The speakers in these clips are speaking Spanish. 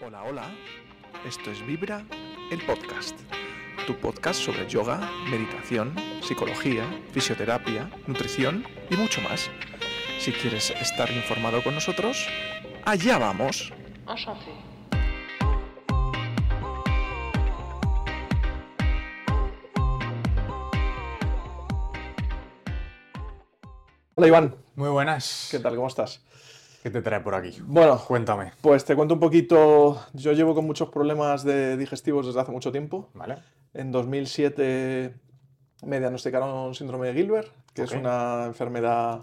Hola, hola. Esto es Vibra, el podcast. Tu podcast sobre yoga, meditación, psicología, fisioterapia, nutrición y mucho más. Si quieres estar informado con nosotros, allá vamos. Enchanté. Hola Iván, Muy buenas. ¿qué tal? ¿Cómo estás? ¿Qué te trae por aquí? Bueno, Cuéntame. pues te cuento un poquito. Yo llevo con muchos problemas de digestivos desde hace mucho tiempo. ¿Vale? En 2007 me diagnosticaron síndrome de Gilbert, que es una enfermedad,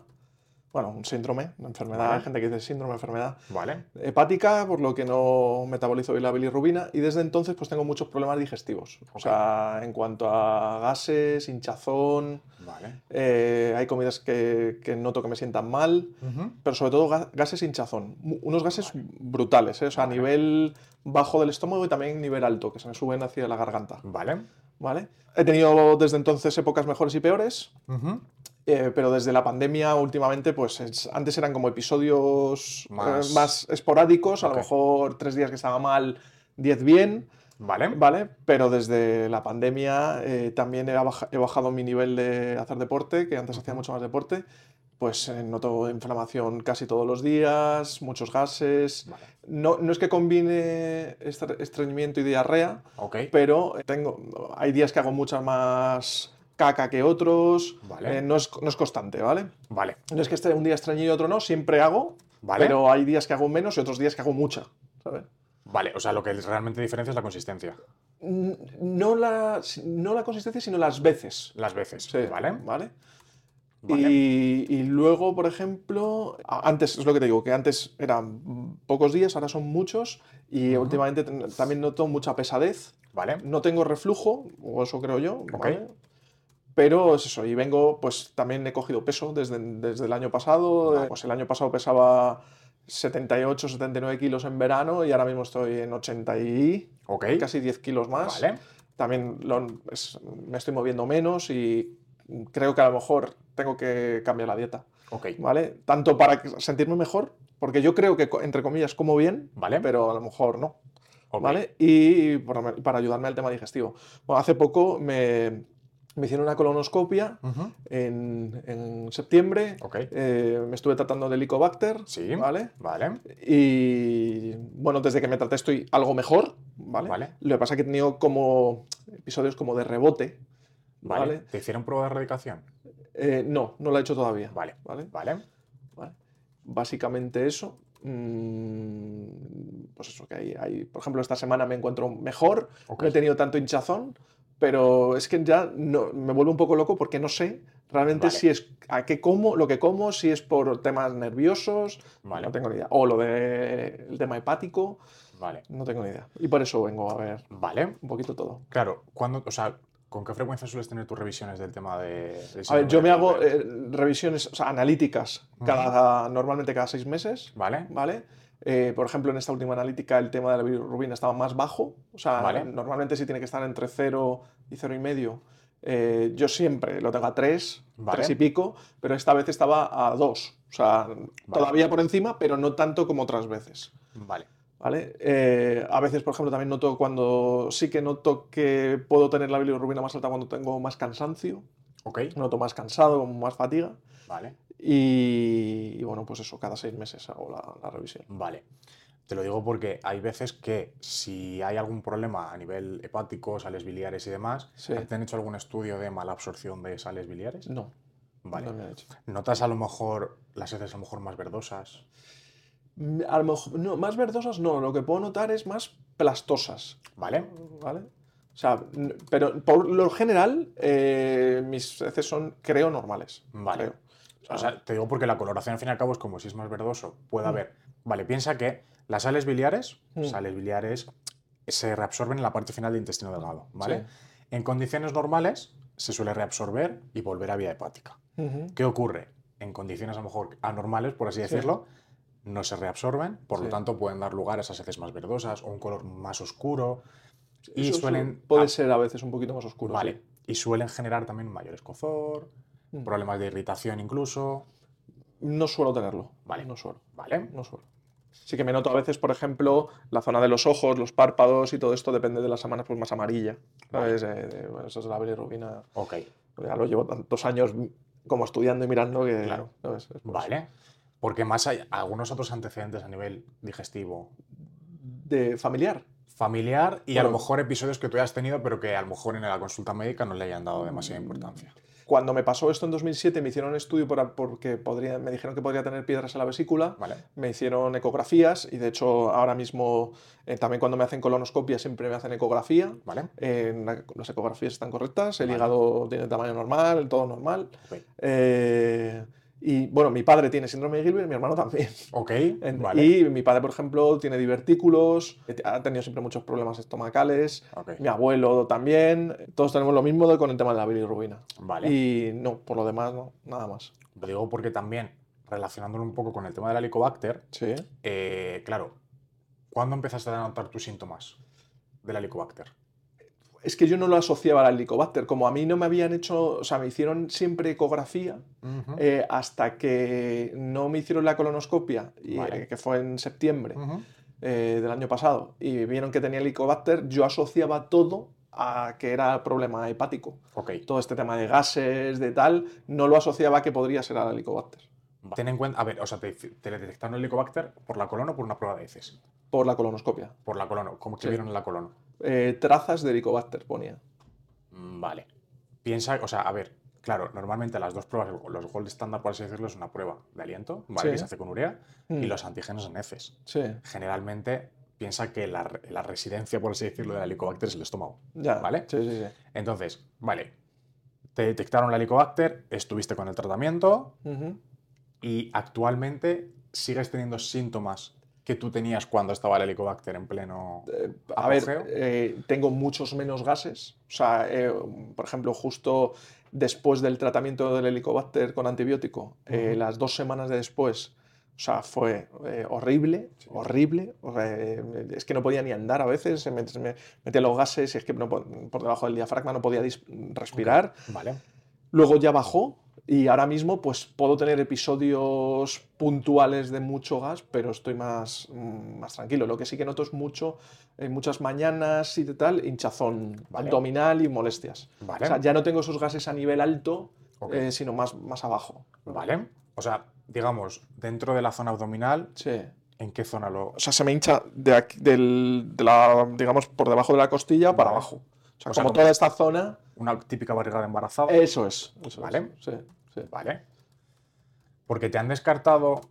bueno, un síndrome, una enfermedad, Vale. hay gente que dice síndrome, enfermedad ¿Vale? hepática, por lo que no metabolizo bien la bilirrubina, y desde entonces pues tengo muchos problemas digestivos. O sea, en cuanto a gases, hinchazón, Vale. eh, hay comidas que, que noto que me sientan mal, pero sobre todo ga- gases hinchazón. Unos gases brutales, ¿eh? o sea, a nivel bajo del estómago y también nivel alto, que se me suben hacia la garganta. Vale. ¿vale? He tenido desde entonces épocas mejores y peores. Eh, pero desde la pandemia últimamente, pues es- antes eran como episodios eh, Más- más, esporádicos, a Ok. lo mejor tres días que estaba mal, diez bien, Vale. ¿vale? Pero desde la pandemia eh, también he, baja- he bajado mi nivel de hacer deporte, que antes hacía mucho más deporte. Pues eh, noto inflamación casi todos los días, muchos gases. Vale. No, no es que combine estre- estreñimiento y diarrea, Ok. pero tengo, hay días que hago mucha más caca que otros, Vale. eh, no, es, no es constante, ¿vale? Vale. No es que esté un día estreñido y otro no, siempre hago, Vale. pero hay días que hago menos y otros días que hago mucha, ¿sabes? Vale. O sea, lo que realmente diferencia es la consistencia. No la, no la consistencia, sino las veces. Las veces. Sí, Vale. ¿vale? Vale. Y, y luego, por ejemplo, antes, es lo que te digo, que antes eran pocos días, ahora son muchos, y últimamente también noto mucha pesadez. Vale. No tengo reflujo, o eso creo yo. ¿vale? Pero es eso, y vengo, pues también he cogido peso desde, desde el año pasado. Pues el año pasado pesaba 78, 79 kilos en verano y ahora mismo estoy en 80 y Ok. casi 10 kilos más. Vale. También lo- es- me estoy moviendo menos y creo que a lo mejor tengo que cambiar la dieta, Ok. ¿vale? Tanto para sentirme mejor, porque yo creo que, entre comillas, como bien, Vale. pero a lo mejor no. Ok. ¿vale? Y para, para ayudarme al tema digestivo. Bueno, hace poco me, me hicieron una colonoscopia Ujú. en, en septiembre. Ok. Eh, me estuve tratando de Helicobacter, Sí. ¿vale? Vale. Y bueno, desde que me traté estoy algo mejor, ¿vale? Vale. Lo que pasa es que he tenido como episodios como de rebote, Vale. ¿vale? ¿Te hicieron prueba de erradicación? Eh, no, no lo he hecho todavía. Vale. ¿vale? Vale. ¿vale? Básicamente eso. Mm, pues eso, que hay, hay- por ejemplo, esta semana me encuentro mejor, Ok. no he tenido tanto hinchazón, pero es que ya no, me vuelve un poco loco porque no sé realmente Vale. si es a qué como, lo que como, si es por temas nerviosos, Vale. no tengo ni idea, o lo del tema hepático, Vale. no tengo ni idea. Y por eso vengo a ver Vale. un poquito todo. Claro. ¿Cuándo, o sea, ¿con qué frecuencia sueles tener tus revisiones del tema de. A ver, yo me hago eh, revisiones o sea, analíticas cada, normalmente cada seis meses. Vale. ¿vale? Eh, por ejemplo, en esta última analítica el tema de la bilirrubina estaba más bajo, o sea, Vale. normalmente sí tiene que estar entre 0 y 0,5. Eh, yo siempre lo tengo a 3, Vale. 3 y pico, pero esta vez estaba a 2, o sea, todavía por encima, pero no tanto como otras veces. Vale. ¿Vale? Eh, a veces, por ejemplo, también noto cuando sí que noto que puedo tener la bilirrubina más alta cuando tengo más cansancio, Ok. noto más cansado, más fatiga. Vale. Y, y bueno, pues eso, cada seis meses hago la, la revisión. Vale. Te lo digo porque hay veces que si hay algún problema a nivel hepático, sales biliares y demás, Sí. ¿te han hecho algún estudio de mala absorción de sales biliares? No, Vale. no me han hecho. ¿Notas a lo mejor las heces a lo mejor más verdosas? Mm, A lo mejor, no, más verdosas no, lo que puedo notar es más plastosas, ¿Vale? ¿vale? O sea, pero por lo general eh, mis heces son, creo, normales. Vale. creo. O sea, te digo porque la coloración al fin y al cabo es como si es más verdoso, puede Mm. haber. Vale, piensa que las sales biliares, Mm. sales biliares se reabsorben en la parte final del intestino delgado, ¿vale? Sí. En condiciones normales se suele reabsorber y volver a vía hepática. ¿Qué ocurre? En condiciones a lo mejor anormales, por así Sí. No se reabsorben, por Sí. lo tanto pueden dar lugar a esas heces más verdosas o un color más oscuro. Y Eso suelen. Puede ah, ser a veces un poquito más oscuro. Vale. sí. Y suelen generar también mayor escozor, Mm. problemas de irritación incluso. No suelo tenerlo. Vale. No suelo. ¿Vale? No suelo. Sí que me noto a veces, por ejemplo, la zona de los ojos, los párpados y todo esto depende de las semanas pues más amarilla. ¿sabes? Eh, de- bueno, eso es la bilirrubina. Ok, Ya lo llevo tantos años como estudiando y mirando que... Claro. ¿sabes? Es por eso. vale. Porque más hay algunos otros antecedentes a nivel digestivo, De familiar. familiar y a lo mejor episodios que tú hayas tenido, pero que a lo mejor en la consulta médica no le hayan dado demasiada importancia. Cuando me pasó esto en 2007 me hicieron un estudio por- porque podría, me dijeron que podría tener piedras en la vesícula. ¿Vale? Me hicieron ecografías y de hecho ahora mismo eh, también cuando me hacen colonoscopia siempre me hacen ecografía. ¿Vale? Eh, la- las ecografías están correctas, el Vale. hígado tiene tamaño normal, todo normal. Ok. Eh, y bueno, mi padre tiene síndrome de Gilbert y mi hermano también. Ok, En- vale. Y mi padre, por ejemplo, tiene divertículos, eh, ha tenido siempre muchos problemas estomacales. ok, Mi abuelo también. Todos tenemos lo mismo de- con el tema de la bilirrubina. Vale. Y no, por lo demás, no, nada más. Lo digo porque también, relacionándolo un poco con el tema del Helicobacter, Sí. eh, claro, ¿cuándo empezaste a notar tus síntomas del Helicobacter? Es que yo no lo asociaba al Helicobacter. Como a mí no me habían hecho, o sea, me hicieron siempre ecografía eh, hasta que no me hicieron la colonoscopia, y, Vale. eh, que fue en septiembre eh, del año pasado, y vieron que tenía Helicobacter, yo asociaba todo a que era problema hepático. Ok. Todo este tema de gases, de tal, no lo asociaba a que podría ser al Helicobacter. Ten en cuenta, a ver, o sea, te, te detectaron el Helicobacter por la colon o por una prueba de heces. Por la colonoscopia. Por la colon, ¿cómo que Sí. vieron en la colon? Eh, trazas de Helicobacter ponía. Mm, Vale. Piensa, o sea, a ver, claro, normalmente las dos pruebas, los gold estándar, por así decirlo, es una prueba de aliento, ¿vale? Sí. Que se hace con urea, y Mm. los antígenos en heces. Sí, Generalmente piensa que la, re- la residencia, por así decirlo, del Helicobacter es el estómago. ya. Vale. Sí, sí, sí. Entonces, vale, te detectaron la Helicobacter, estuviste con el tratamiento y actualmente sigues teniendo síntomas que tú tenías cuando estaba el Helicobacter en pleno... Eh, a ver, eh, tengo muchos menos gases. O sea, eh, por ejemplo, justo después del tratamiento del helicobacter con antibiótico, las dos semanas de después, o sea, fue horrible, horrible. Es que no podía ni andar a veces, me, me metían los gases y es que no po- por debajo del diafragma no podía respirar. Vale, Luego ya bajó y ahora mismo pues puedo tener episodios puntuales de mucho gas, pero estoy más, mm, más tranquilo. Lo que sí que noto es mucho, en muchas mañanas y de tal, hinchazón Vale. abdominal y molestias. vale, O sea, ya no tengo esos gases a nivel alto, eh, sino más, más abajo. vale. O sea, digamos, dentro de la zona abdominal, Sí. ¿en qué zona lo...? O sea, se me hincha de aquí, del, de la, digamos, por debajo de la costilla para abajo. O sea, O sea, como como- toda esta zona, Una típica barriga de embarazada. eso es. Eso Vale. es. Sí, sí. Vale. Porque te han descartado,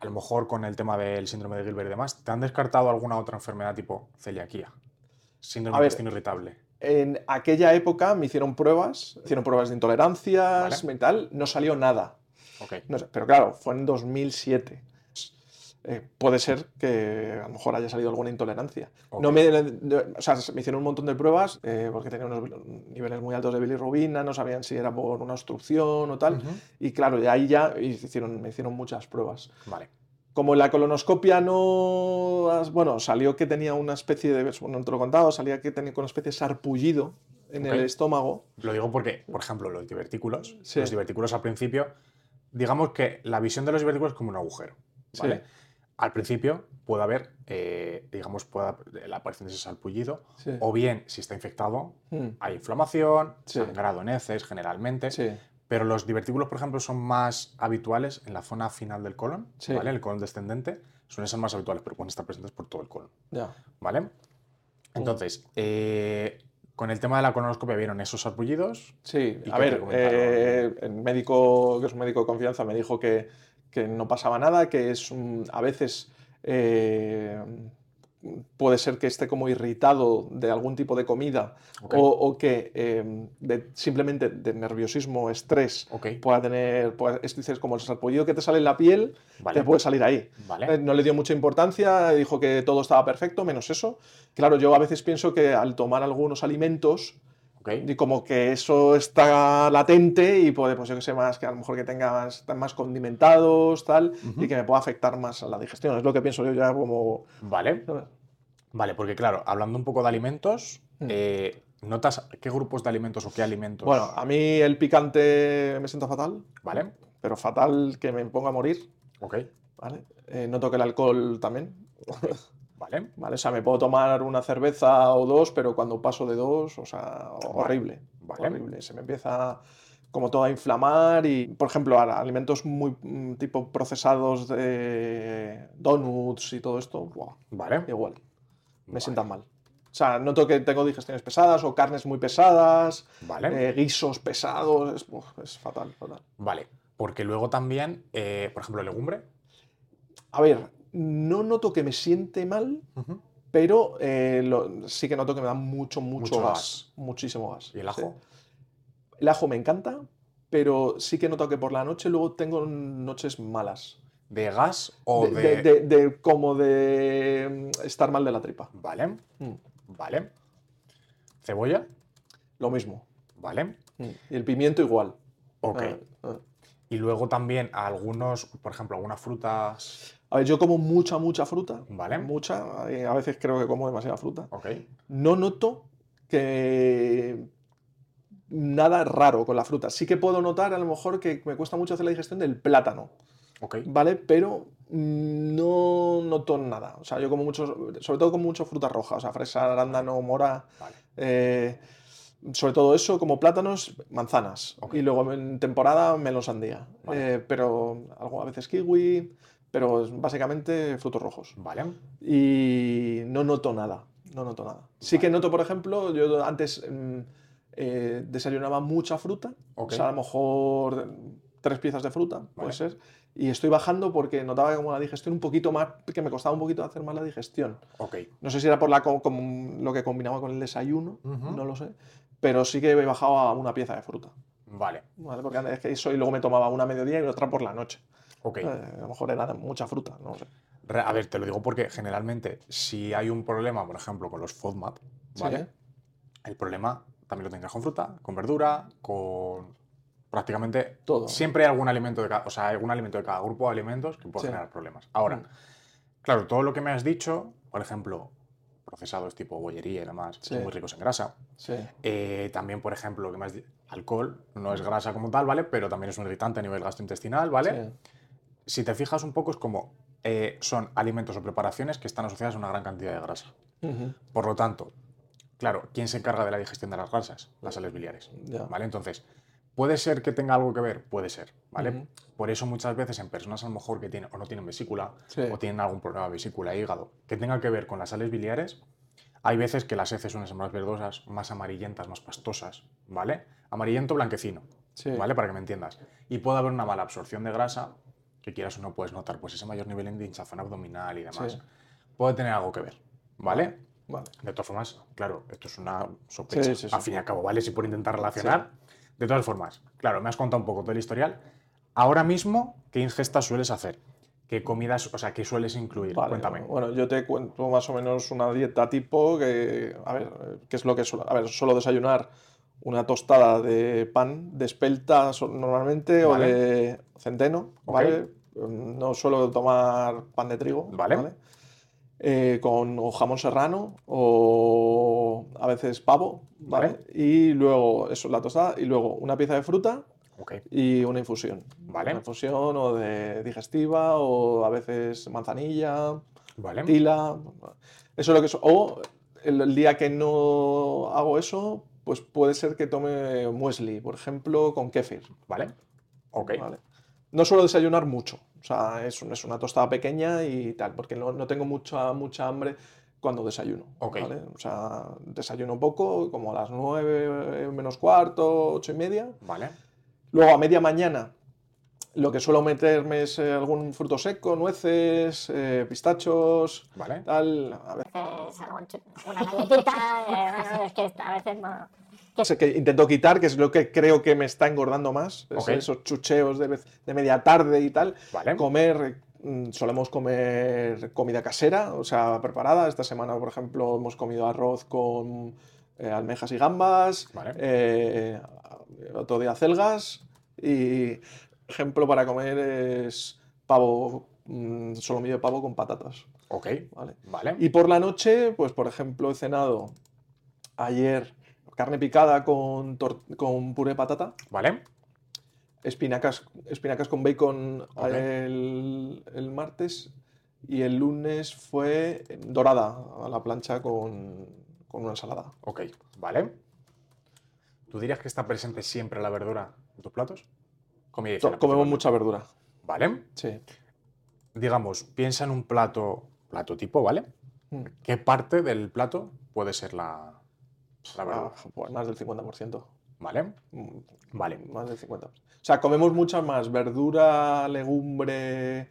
a lo mejor con el tema del síndrome de Gilbert y demás, ¿te han descartado alguna otra enfermedad tipo celiaquía? Síndrome de intestino irritable. En aquella época me hicieron pruebas, hicieron pruebas de intolerancias Vale. y tal, no salió nada. Ok. No sé, pero claro, fue en 2007. Eh, puede ser que a lo mejor haya salido alguna intolerancia. Ok. No me, o sea, me hicieron un montón de pruebas eh, porque tenía unos niveles muy altos de bilirrubina, no sabían si era por una obstrucción o tal. Ujú. Y claro, de ahí ya hicieron, me hicieron muchas pruebas. Vale. Como en la colonoscopia no. Bueno, salió que tenía una especie de. Bueno, no te lo he contado, salía que tenía una especie de sarpullido en Ok. el estómago. Lo digo porque, por ejemplo, los divertículos, Sí. los divertículos al principio, digamos que la visión de los divertículos es como un agujero. ¿vale? Sí. Al principio puede haber, eh, digamos, puede haber la aparición de ese salpullido, Sí. o bien, si está infectado, Mm, hay inflamación, Sí. sangrado en heces generalmente, sí. pero los divertículos, por ejemplo, son más habituales en la zona final del colon. ¿vale? El colon descendente, suelen ser más habituales, pero pueden estar presentes por todo el colon, Ya. ¿vale? Entonces, eh, con el tema de la colonoscopia vieron esos sarpullidos, Sí, ¿Y a ver, eh, el médico, que es un médico de confianza, me dijo que, que no pasaba nada, que es un- a veces eh, puede ser que esté como irritado de algún tipo de comida o, o que eh, de- simplemente de nerviosismo, estrés, pueda tener, pueda- es, dices, como el sarpullido que te sale en la piel, vale, te puede salir ahí. vale, Eh, No le dio mucha importancia, dijo que todo estaba perfecto, menos eso. Claro, yo a veces pienso que al tomar algunos alimentos, y como que eso está latente y puede, pues yo que sé, más, que a lo mejor que tenga más, más condimentados, tal, y que me pueda afectar más a la digestión. Es lo que pienso yo ya como... vale, vale, porque claro, hablando un poco de alimentos, Mm. eh, ¿notas qué grupos de alimentos o qué alimentos? Bueno, a mí el picante me siento fatal, Vale, pero fatal que me ponga a morir, ok, ¿vale? Eh, noto que el alcohol también. Vale. Vale, o sea, me puedo tomar una cerveza o dos, pero cuando paso de dos, o sea, horrible. Vale. Horrible. Se me empieza como todo a inflamar y, por ejemplo, alimentos muy mm, tipo procesados de donuts y todo esto, buah, Vale. igual, me Vale. sientan mal. O sea, noto que tengo digestiones pesadas o carnes muy pesadas, Vale. eh, guisos pesados, es, uf, es fatal, fatal. Vale. Porque luego también, eh, por ejemplo, legumbre. A ver, no noto que me siente mal, pero eh, lo- sí que noto que me da mucho, mucho, Mucho gas, gas. muchísimo gas. ¿Y el sí. ajo? El ajo me encanta, pero sí que noto que por la noche luego tengo noches malas. ¿De gas o De, de...? de- de- de- como de mm, estar mal de la tripa. Vale. Mm, Vale. ¿Cebolla? Lo mismo. Vale. Mm, Y el pimiento igual. Ok. Ah, ah. Y luego también algunos, por ejemplo, algunas frutas. A ver, yo como mucha, mucha fruta. Vale. Mucha. y A veces creo que como demasiada fruta. Ok. No noto que nada raro con la fruta. Sí que puedo notar a lo mejor que me cuesta mucho hacer la digestión del plátano. ¿vale? Pero mm, no noto nada. O sea, yo como mucho, sobre todo como mucho fruta roja, o sea, fresa, arándano, mora, Vale. eh, sobre todo eso, como plátanos, manzanas. Y luego en temporada melón sandía. Vale. Eh, pero algo, a veces kiwi, pero básicamente frutos rojos Vale. y no noto nada. No noto nada. Sí que noto, por ejemplo, yo antes mm, eh, desayunaba mucha fruta, o sea, a lo mejor tres piezas de fruta, puede Vale. ser, y estoy bajando porque notaba como la digestión un poquito más, que me costaba un poquito hacer más la digestión. Ok. No sé si era por la, lo que combinaba con el desayuno, no lo sé, pero sí que he bajado a una pieza de fruta. Vale. ¿vale? Porque antes es que eso y luego me tomaba una a mediodía y otra por la noche. Eh, a lo mejor era mucha fruta, no sé. A ver, te lo digo porque generalmente si hay un problema, por ejemplo, con los FODMAP, ¿vale? Sí. El problema también lo tendrás con fruta, con verdura, con prácticamente Todo. Siempre hay algún alimento de cada, o sea, algún alimento de cada grupo de alimentos que puede Sí. generar problemas. Ahora, Mm. claro, todo lo que me has dicho, por ejemplo, procesados tipo bollería y demás, Sí. son muy ricos en grasa. Sí. Eh, también, por ejemplo, lo que me has di- alcohol no es grasa como tal, ¿vale? Pero también es un irritante a nivel gastrointestinal, ¿vale? sí. Si te fijas un poco, es como eh, son alimentos o preparaciones que están asociadas a una gran cantidad de grasa. Por lo tanto, claro, ¿quién se encarga de la digestión de las grasas? Las sales biliares. ¿Vale? Entonces, ¿puede ser que tenga algo que ver? Puede ser, ¿vale? Por eso muchas veces en personas a lo mejor que tienen o no tienen vesícula Sí. o tienen algún problema de vesícula e hígado que tenga que ver con las sales biliares, hay veces que las heces suelen ser más verdosas, más amarillentas, más pastosas, ¿vale? Amarillento blanquecino, Sí. ¿vale? Para que me entiendas. Y puede haber una mala absorción de grasa, que quieras o no puedes notar pues ese mayor nivel de hinchazón abdominal y demás. Sí. Puede tener algo que ver, ¿vale? Vale. De todas formas, claro, esto es una sospecha. Sí, sí. Al fin y al cabo, ¿vale? Si por intentar relacionar. De todas formas, claro, me has contado un poco todo el historial. Ahora mismo, ¿qué ingestas sueles hacer? ¿Qué comidas, o sea, qué sueles incluir? Vale, Cuéntame. Bueno, yo te cuento más o menos una dieta tipo que, a ver, eh, ¿qué es lo que suelo? A ver, suelo desayunar una tostada de pan de espelta normalmente Vale. o de centeno. ¿vale? No suelo tomar pan de trigo, Vale. Eh, con o jamón serrano o a veces pavo, ¿vale? Vale. Y luego, eso, la tostada, y luego una pieza de fruta y una infusión. Vale. Una infusión o de digestiva o a veces manzanilla, vale. tila. Eso es lo que es. O el, el día que no hago eso, pues puede ser que tome muesli, por ejemplo, con kéfir. Vale. Ok. ¿vale? No suelo desayunar mucho. O sea, es, un- es una tostada pequeña y tal, porque no, no tengo mucha, mucha hambre cuando desayuno. Ok. ¿vale? O sea, desayuno poco, como a las 9 menos cuarto, ocho y media. Vale. Luego a media mañana lo que suelo meterme es eh, algún fruto seco, nueces, eh, pistachos, Vale. tal. A ver, veces una galletita, eh, bueno, es que a veces no. sé que intento quitar, que es lo que creo que me está engordando más, esos chucheos de, vez- de media tarde y tal. Vale. Comer, mm, solemos comer comida casera, o sea, preparada. Esta semana, por ejemplo, hemos comido arroz con eh, almejas y gambas. Vale. eh, otro día celgas. Y ejemplo para comer es pavo, mm, solomillo de pavo con patatas. Ok. ¿vale? Vale. Y por la noche, pues por ejemplo, he cenado ayer carne picada con, con puré de patata. Vale. espinacas, espinacas con bacon el martes y el lunes fue dorada a la plancha con, con una ensalada. Ok, ¿vale? ¿Tú dirías que está presente siempre la verdura en tus platos? Comida y To- cena, Comemos mucha verdura. ¿Vale? Sí. Digamos, piensa en un plato, plato tipo, ¿vale? Mm. ¿Qué parte del plato puede ser la, la verdura? Ah, pues más del 50%. ¿Vale? Mm, Vale. Más del 50%. O sea, comemos mucha más verdura, legumbre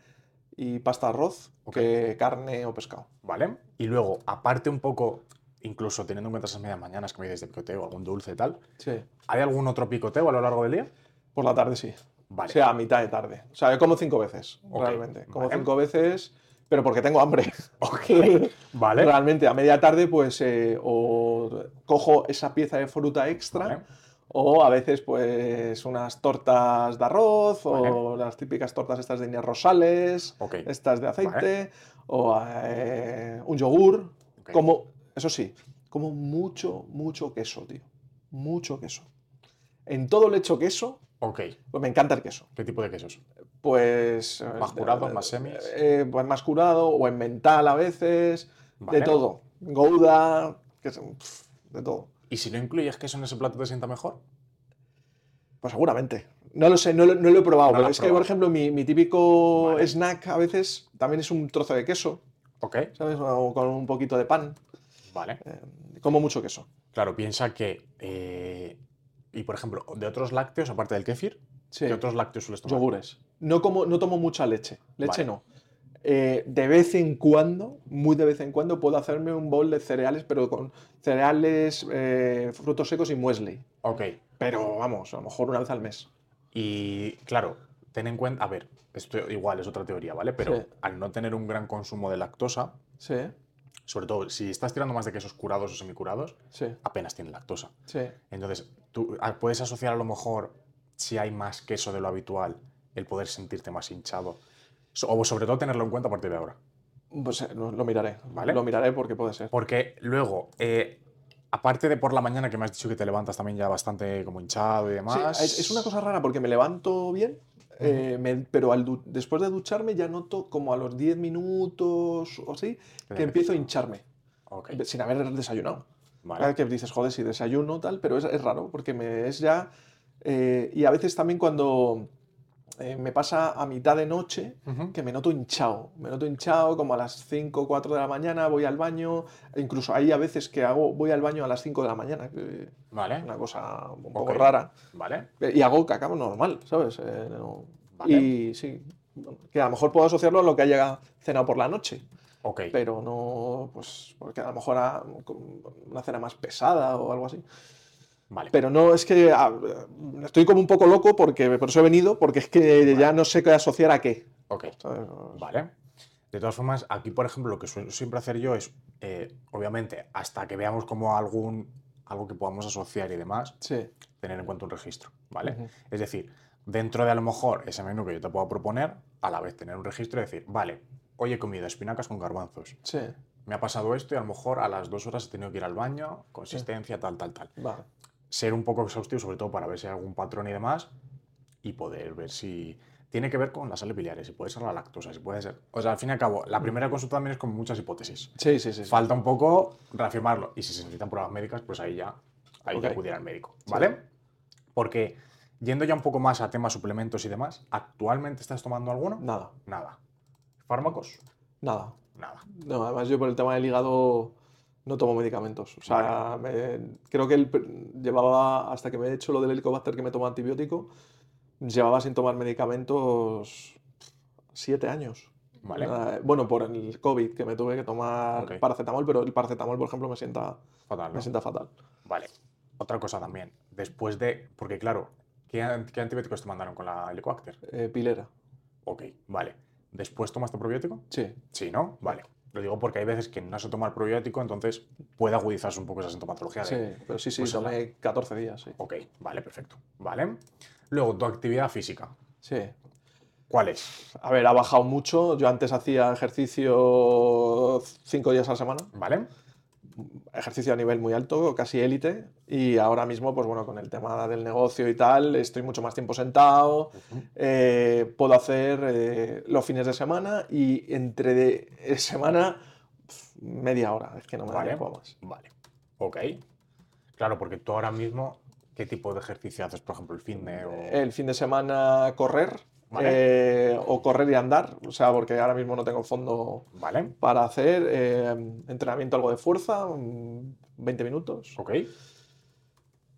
y pasta arroz que carne o pescado. ¿Vale? Y luego, aparte un poco, incluso teniendo en cuenta esas medias mañanas que me dices de picoteo, algún dulce y tal, Sí. ¿hay algún otro picoteo a lo largo del día? Por la tarde sí. Vale. O sea, a mitad de tarde. O sea, yo como cinco veces, realmente. Como vale. cinco veces, pero porque tengo hambre. ¿Vale? Realmente, a media tarde, pues, eh, o cojo esa pieza de fruta extra, Vale. o a veces, pues, unas tortas de arroz, o las típicas tortas estas de Indias Rosales, estas de aceite, o eh, un yogur. Como, eso sí, como mucho, mucho queso, tío. Mucho queso. En todo le echo queso, Ok. pues me encanta el queso. ¿Qué tipo de quesos? Pues. eh, ¿Más curados, eh, más semis? eh, pues más curado, o en mental a veces, Vale. de todo. Gouda, que es- pf, de todo. ¿Y si no incluyes queso en ese plato te sienta mejor? Pues seguramente. No lo sé, no lo, no lo he probado, No pero es que, por ejemplo, mi, mi típico Vale. snack a veces también es un trozo de queso, Ok. ¿sabes? O con un poquito de pan. Vale. Eh, como mucho queso. Claro, piensa que. eh, y por ejemplo, de otros lácteos, aparte del kéfir, Sí. ¿qué otros lácteos sueles tomar? Yogures. No, como, no tomo mucha leche. Leche Vale. no. Eh, de vez en cuando, muy de vez en cuando, puedo hacerme un bowl de cereales, pero con cereales, eh, frutos secos y muesli. Ok. Pero vamos, a lo mejor una vez al mes. Y claro, ten en cuenta. A ver, esto igual es otra teoría, ¿vale? Pero Sí. al no tener un gran consumo de lactosa, Sí, sobre todo si estás tirando más de quesos curados o semicurados, sí, apenas tiene lactosa. sí. Entonces, tú ah, puedes asociar a lo mejor, si hay más queso de lo habitual, el poder sentirte más hinchado. O sobre todo tenerlo en cuenta a partir de ahora. Pues eh, lo, lo miraré. Vale. Lo miraré porque puede ser. Porque luego, eh, aparte de por la mañana, que me has dicho que te levantas también ya bastante como hinchado y Sí, demás. es, es una cosa rara porque me levanto bien, eh, me- pero al después de ducharme ya noto como a los 10 minutos o así que empiezo a hincharme Ok, sin haber desayunado. vale. Que dices, joder, si desayuno tal, pero es, es raro porque me es ya... eh, y a veces también cuando eh, me pasa a mitad de noche que me noto hinchado. Me noto hinchado como a las 5 o 4 de la mañana, voy al baño. Incluso hay a veces que hago, voy al baño a las 5 de la mañana, que Vale, una cosa un poco rara. vale. Y hago cacao normal, ¿sabes? Eh, no- Vale. Y sí, que a lo mejor puedo asociarlo a lo que haya cenado por la noche, Ok, pero no, pues, porque a lo mejor a- una cena más pesada o algo así. Vale. Pero no, es que ah, estoy como un poco loco porque por eso he venido, porque es que ya no sé qué asociar a qué. Ok, ¿sabes? vale. De todas formas, aquí, por ejemplo, lo que suelo siempre hacer yo es, eh, obviamente, hasta que veamos como algún, algo que podamos asociar y demás, Sí, tener en cuenta un registro, ¿vale? Es decir, dentro de a lo mejor ese menú que yo te puedo proponer, a la vez tener un registro y decir, vale, hoy he comido espinacas con garbanzos, sí, me ha pasado esto y a lo mejor a las dos horas he tenido que ir al baño, consistencia, tal, tal, tal. vale. Ser un poco exhaustivo, sobre todo para ver si hay algún patrón y demás, y poder ver si tiene que ver con las sales biliares, si puede ser la lactosa, si puede ser... O sea, al fin y al cabo, la primera consulta también es con muchas hipótesis. Sí, sí, sí. sí. Falta un poco reafirmarlo. Y si se necesitan pruebas médicas, pues ahí ya, ahí ya Ok. acudir al médico. Sí. ¿Vale? Porque yendo ya un poco más a temas suplementos y demás, ¿actualmente estás tomando alguno? Nada, Nada. ¿Fármacos? nada. Nada. No, además yo por el tema del hígado no tomo medicamentos. O sea, me- creo que el llevaba, hasta que me he hecho lo del helicobacter que me tomo antibiótico, llevaba sin tomar medicamentos siete años. ¿Vale? Eh, bueno, por el COVID, que me tuve que tomar paracetamol, pero el paracetamol, por ejemplo, me sienta, Fatal, ¿no? me sienta fatal. Vale. Otra cosa también. Después de... Porque claro, ¿qué, an- qué antibióticos te mandaron con la Helicobacter? Eh, pilera. Ok, vale. ¿Después tomaste probiótico? Sí, Sí, ¿no? Vale. Lo digo porque hay veces que no se toma el probiótico, entonces puede agudizarse un poco esa sintomatología. sí, de, pero sí, sí, pues tomé 14 días, sí. Ok, vale, perfecto. Vale. Luego, tu actividad física. Sí. ¿Cuál es? A ver, ha bajado mucho. Yo antes hacía ejercicio cinco días a la semana. ¿Vale? Ejercicio a nivel muy alto, casi élite, y ahora mismo, pues bueno, con el tema del negocio y tal, estoy mucho más tiempo sentado, eh, puedo hacer eh, los fines de semana y entre de semana media hora, es que no me da Vale. tiempo más. Vale. Ok. Claro, porque tú ahora mismo, ¿qué tipo de ejercicio haces? Por ejemplo, el fitness o... El fin de semana correr Vale. eh, o correr y andar, o sea, porque ahora mismo no tengo fondo Vale. para hacer eh, entrenamiento algo de fuerza, mm, 20 minutos. Ok.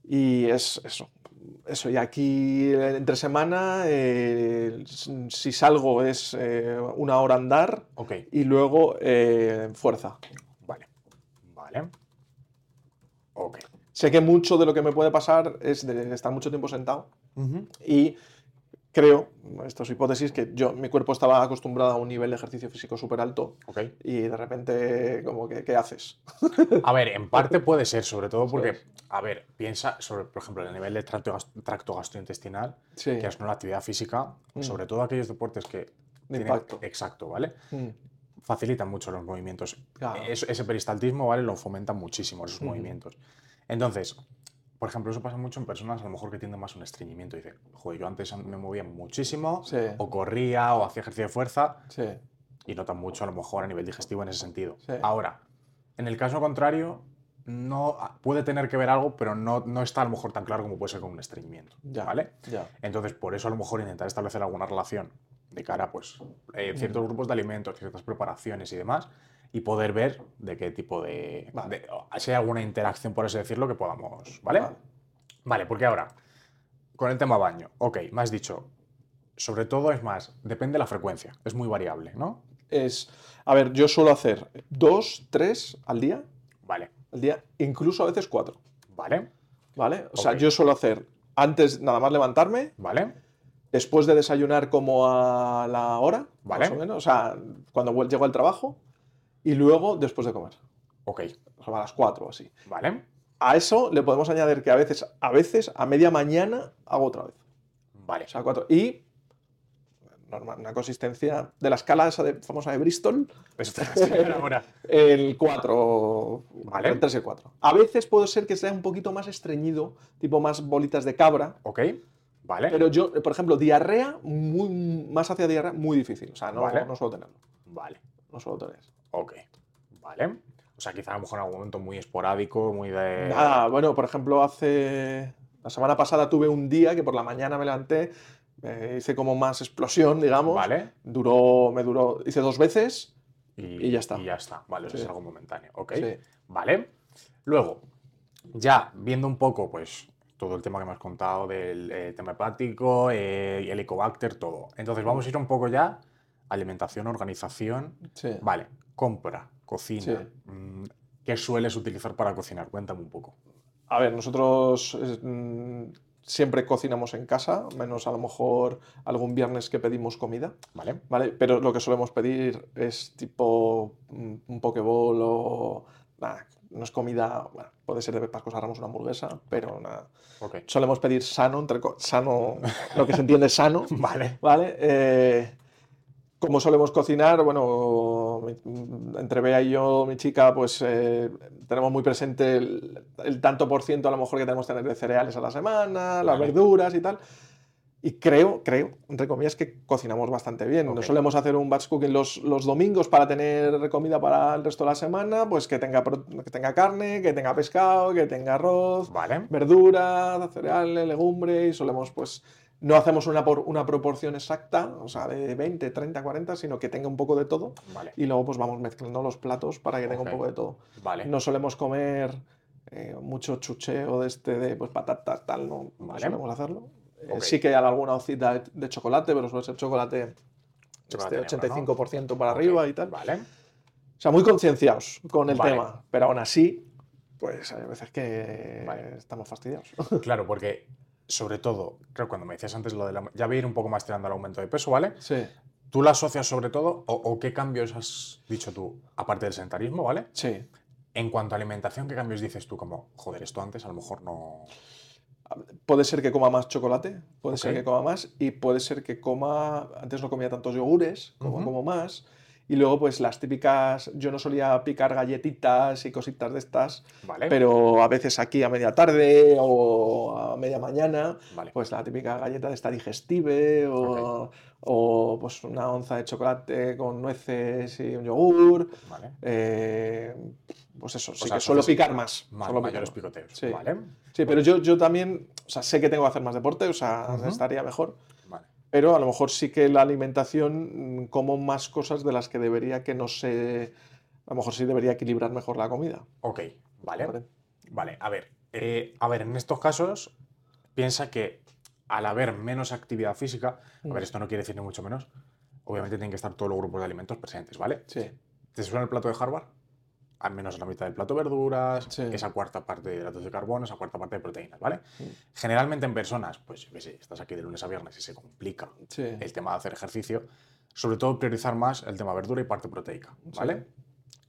Y es eso. Eso, y aquí entre semana, eh, si salgo es una hora andar y luego fuerza. Vale. Vale. Ok. Sé que mucho de lo que me puede pasar es de estar mucho tiempo sentado Ujú. y creo, esto es hipótesis, que yo, mi cuerpo estaba acostumbrado a un nivel de ejercicio físico súper alto Ok. y de repente, como que, ¿qué haces? A ver, en parte puede ser, sobre todo porque, ¿Sabes? a ver, piensa sobre, por ejemplo, el nivel de tracto, tracto gastrointestinal, Sí. que es una actividad física, Mm. sobre todo aquellos deportes que De tienen- impacto. exacto, ¿vale? Mm, Facilitan mucho los movimientos. Claro. Es- ese peristaltismo, ¿vale? Lo fomenta muchísimo esos movimientos. Entonces, por ejemplo, eso pasa mucho en personas a lo mejor que tienden más a un estreñimiento. Dice, joder, yo antes me movía muchísimo, Sí. o corría, o hacía ejercicio de fuerza, Sí. y notan mucho a lo mejor a nivel digestivo en ese sentido. Sí. Ahora, en el caso contrario, no puede tener que ver algo, pero no, no está a lo mejor tan claro como puede ser con un estreñimiento. Ya. ¿Vale? Ya. Entonces, por eso a lo mejor intentar establecer alguna relación de cara pues, eh, ciertos grupos de alimentos, ciertas preparaciones y demás, y poder ver de qué tipo de, Vale. de- si hay alguna interacción, por así decirlo, que podamos. ¿Vale? Vale. Vale, porque ahora, con el tema baño, ok, me has dicho, sobre todo es más, depende de la frecuencia, es muy variable, ¿no? Es, a ver, yo suelo hacer dos, tres al día, Vale, al día, incluso a veces cuatro, vale, ¿vale? O sea, yo suelo hacer antes nada más levantarme, vale, después de desayunar como a la hora, Vale. más o menos, o sea, cuando llego al trabajo, y luego después de comer, ok, a las cuatro o así. vale, A eso le podemos añadir que a veces, a veces, a media mañana hago otra vez. vale, O sea, cuatro. Y normal, una consistencia de la escala esa de, famosa de Bristol, el 4, Vale. el 3 y el 4. A veces puede ser que sea un poquito más estreñido, tipo más bolitas de cabra, Ok, vale, pero yo, por ejemplo, diarrea, muy, más hacia diarrea, muy difícil. O sea, no, Vale. no suelo tenerlo. vale, No suelo tener. Ok, vale. O sea, quizá a lo mejor en algún momento muy esporádico, muy de... Nada, bueno, por ejemplo, hace. La semana pasada tuve un día que por la mañana me levanté, eh, hice como más explosión, digamos. Vale. Duró, me duró, hice dos veces. y ya está. Y ya está, vale, eso es algo momentáneo, ok. Sí. Vale. Luego, ya viendo un poco, pues, todo el tema que me has contado del eh, tema hepático, eh, el Helicobacter, todo. Entonces, vamos a ir un poco ya alimentación, organización. Sí. Vale, compra, cocina. Sí. mm, ¿Qué sueles utilizar para cocinar? Cuéntame un poco. A ver, nosotros eh, mm, siempre cocinamos en casa, menos a lo mejor algún viernes que pedimos comida, ¿Vale? ¿vale? Pero lo que solemos pedir es tipo mm, un pokeball o... nada, no es comida, bueno, puede ser de Pascos Ramos una hamburguesa, pero nada. Ok. Solemos pedir sano, entre sano, lo que se entiende sano, Vale. ¿vale? Eh, como solemos cocinar, bueno, mi- entre Bea y yo, mi chica, pues eh, tenemos muy presente el, el tanto por ciento a lo mejor que tenemos que tener de cereales a la semana, las Vale. verduras y tal. Y creo, creo, entre comillas, que cocinamos bastante bien. Ok. Nos solemos hacer un batch cooking los, los domingos para tener comida para el resto de la semana, pues que tenga, que tenga carne, que tenga pescado, que tenga arroz, Vale. verdura, cereales, legumbre y solemos pues no hacemos una, por- una proporción exacta, o sea, de 20, 30, 40, sino que tenga un poco de todo Vale. y luego pues vamos mezclando los platos para que tenga un poco de todo. Vale. No solemos comer eh, mucho chucheo de este de pues patatas, tal, no, no Vale. solemos hacerlo. Eh. Sí que hay alguna hocita de, de chocolate, pero suele ser chocolate, Chocolate este, negro, ¿no? 85% para arriba y tal. Vale. O sea, muy concienciados con el tema, pero aún así, pues hay veces que estamos fastidiados. Claro, porque sobre todo, creo que cuando me decías antes lo de la... Ya voy a ir un poco más tirando al aumento de peso, ¿vale? Sí, ¿Tú la asocias sobre todo o, o qué cambios has dicho tú, aparte del sedentarismo, ¿vale? sí. En cuanto a alimentación, ¿qué cambios dices tú? Como, joder, esto antes a lo mejor no... Puede ser que coma más chocolate, puede ser Ok. que coma más y puede ser que coma, antes no comía tantos yogures, como Ujú. como más Y luego, pues las típicas, yo no solía picar galletitas y cositas de estas, Vale. pero a veces aquí a media tarde o a media mañana, Vale. pues la típica galleta de esta digestive o, o, pues una onza de chocolate con nueces y un yogur. Vale. eh, pues eso, sí sea, que suelo picar más. Suelo picar mayores más. picoteos. Sí. Vale. Sí, pero yo, yo también, o sea, sé que tengo que hacer más deporte, o sea, estaría mejor, Vale. Pero a lo mejor sí que la alimentación mm, como más cosas de las que debería que no sé, a lo mejor sí debería equilibrar mejor la comida. Ok, vale. ¿vale? Vale, a ver. eh, a ver, en estos casos, piensa que al haber menos actividad física, a Mm. ver, esto no quiere decir ni mucho menos, obviamente tienen que estar todos los grupos de alimentos presentes, ¿vale? Sí, ¿Te suena el plato de Harvard? Al menos la mitad del plato verduras, Sí. esa cuarta parte de hidratos de carbono, esa cuarta parte de proteínas, ¿vale? Mm. Generalmente en personas, pues yo qué sé, estás aquí de lunes a viernes y se complica sí. el tema de hacer ejercicio, sobre todo priorizar más el tema verdura y parte proteica, ¿vale?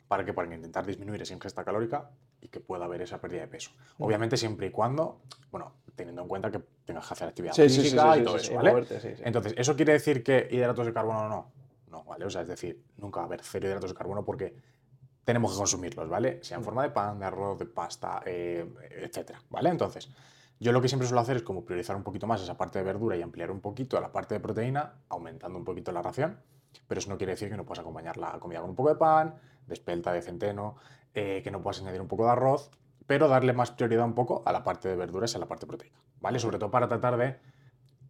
¿Para qué? Para intentar disminuir esa ingesta calórica y que pueda haber esa pérdida de peso. Mm. Obviamente siempre y cuando, bueno, teniendo en cuenta que tengas que hacer actividad Sí, sí, sí, física sí, y sí, todo sí, eso, ¿vale? moverte, sí, sí. Entonces, ¿eso quiere decir que hidratos de carbono no? No, ¿vale? O sea, es decir, nunca va a haber cero hidratos de carbono porque tenemos que consumirlos, ¿vale? Sea en forma de pan, de arroz, de pasta, eh, etcétera, ¿vale? Entonces, yo lo que siempre suelo hacer es como priorizar un poquito más esa parte de verdura y ampliar un poquito la parte de proteína, aumentando un poquito la ración, pero eso no quiere decir que no puedas acompañar la comida con un poco de pan, de espelta, de centeno, eh, que no puedas añadir un poco de arroz, pero darle más prioridad un poco a la parte de verduras y a la parte proteica, ¿vale? Sobre todo para tratar de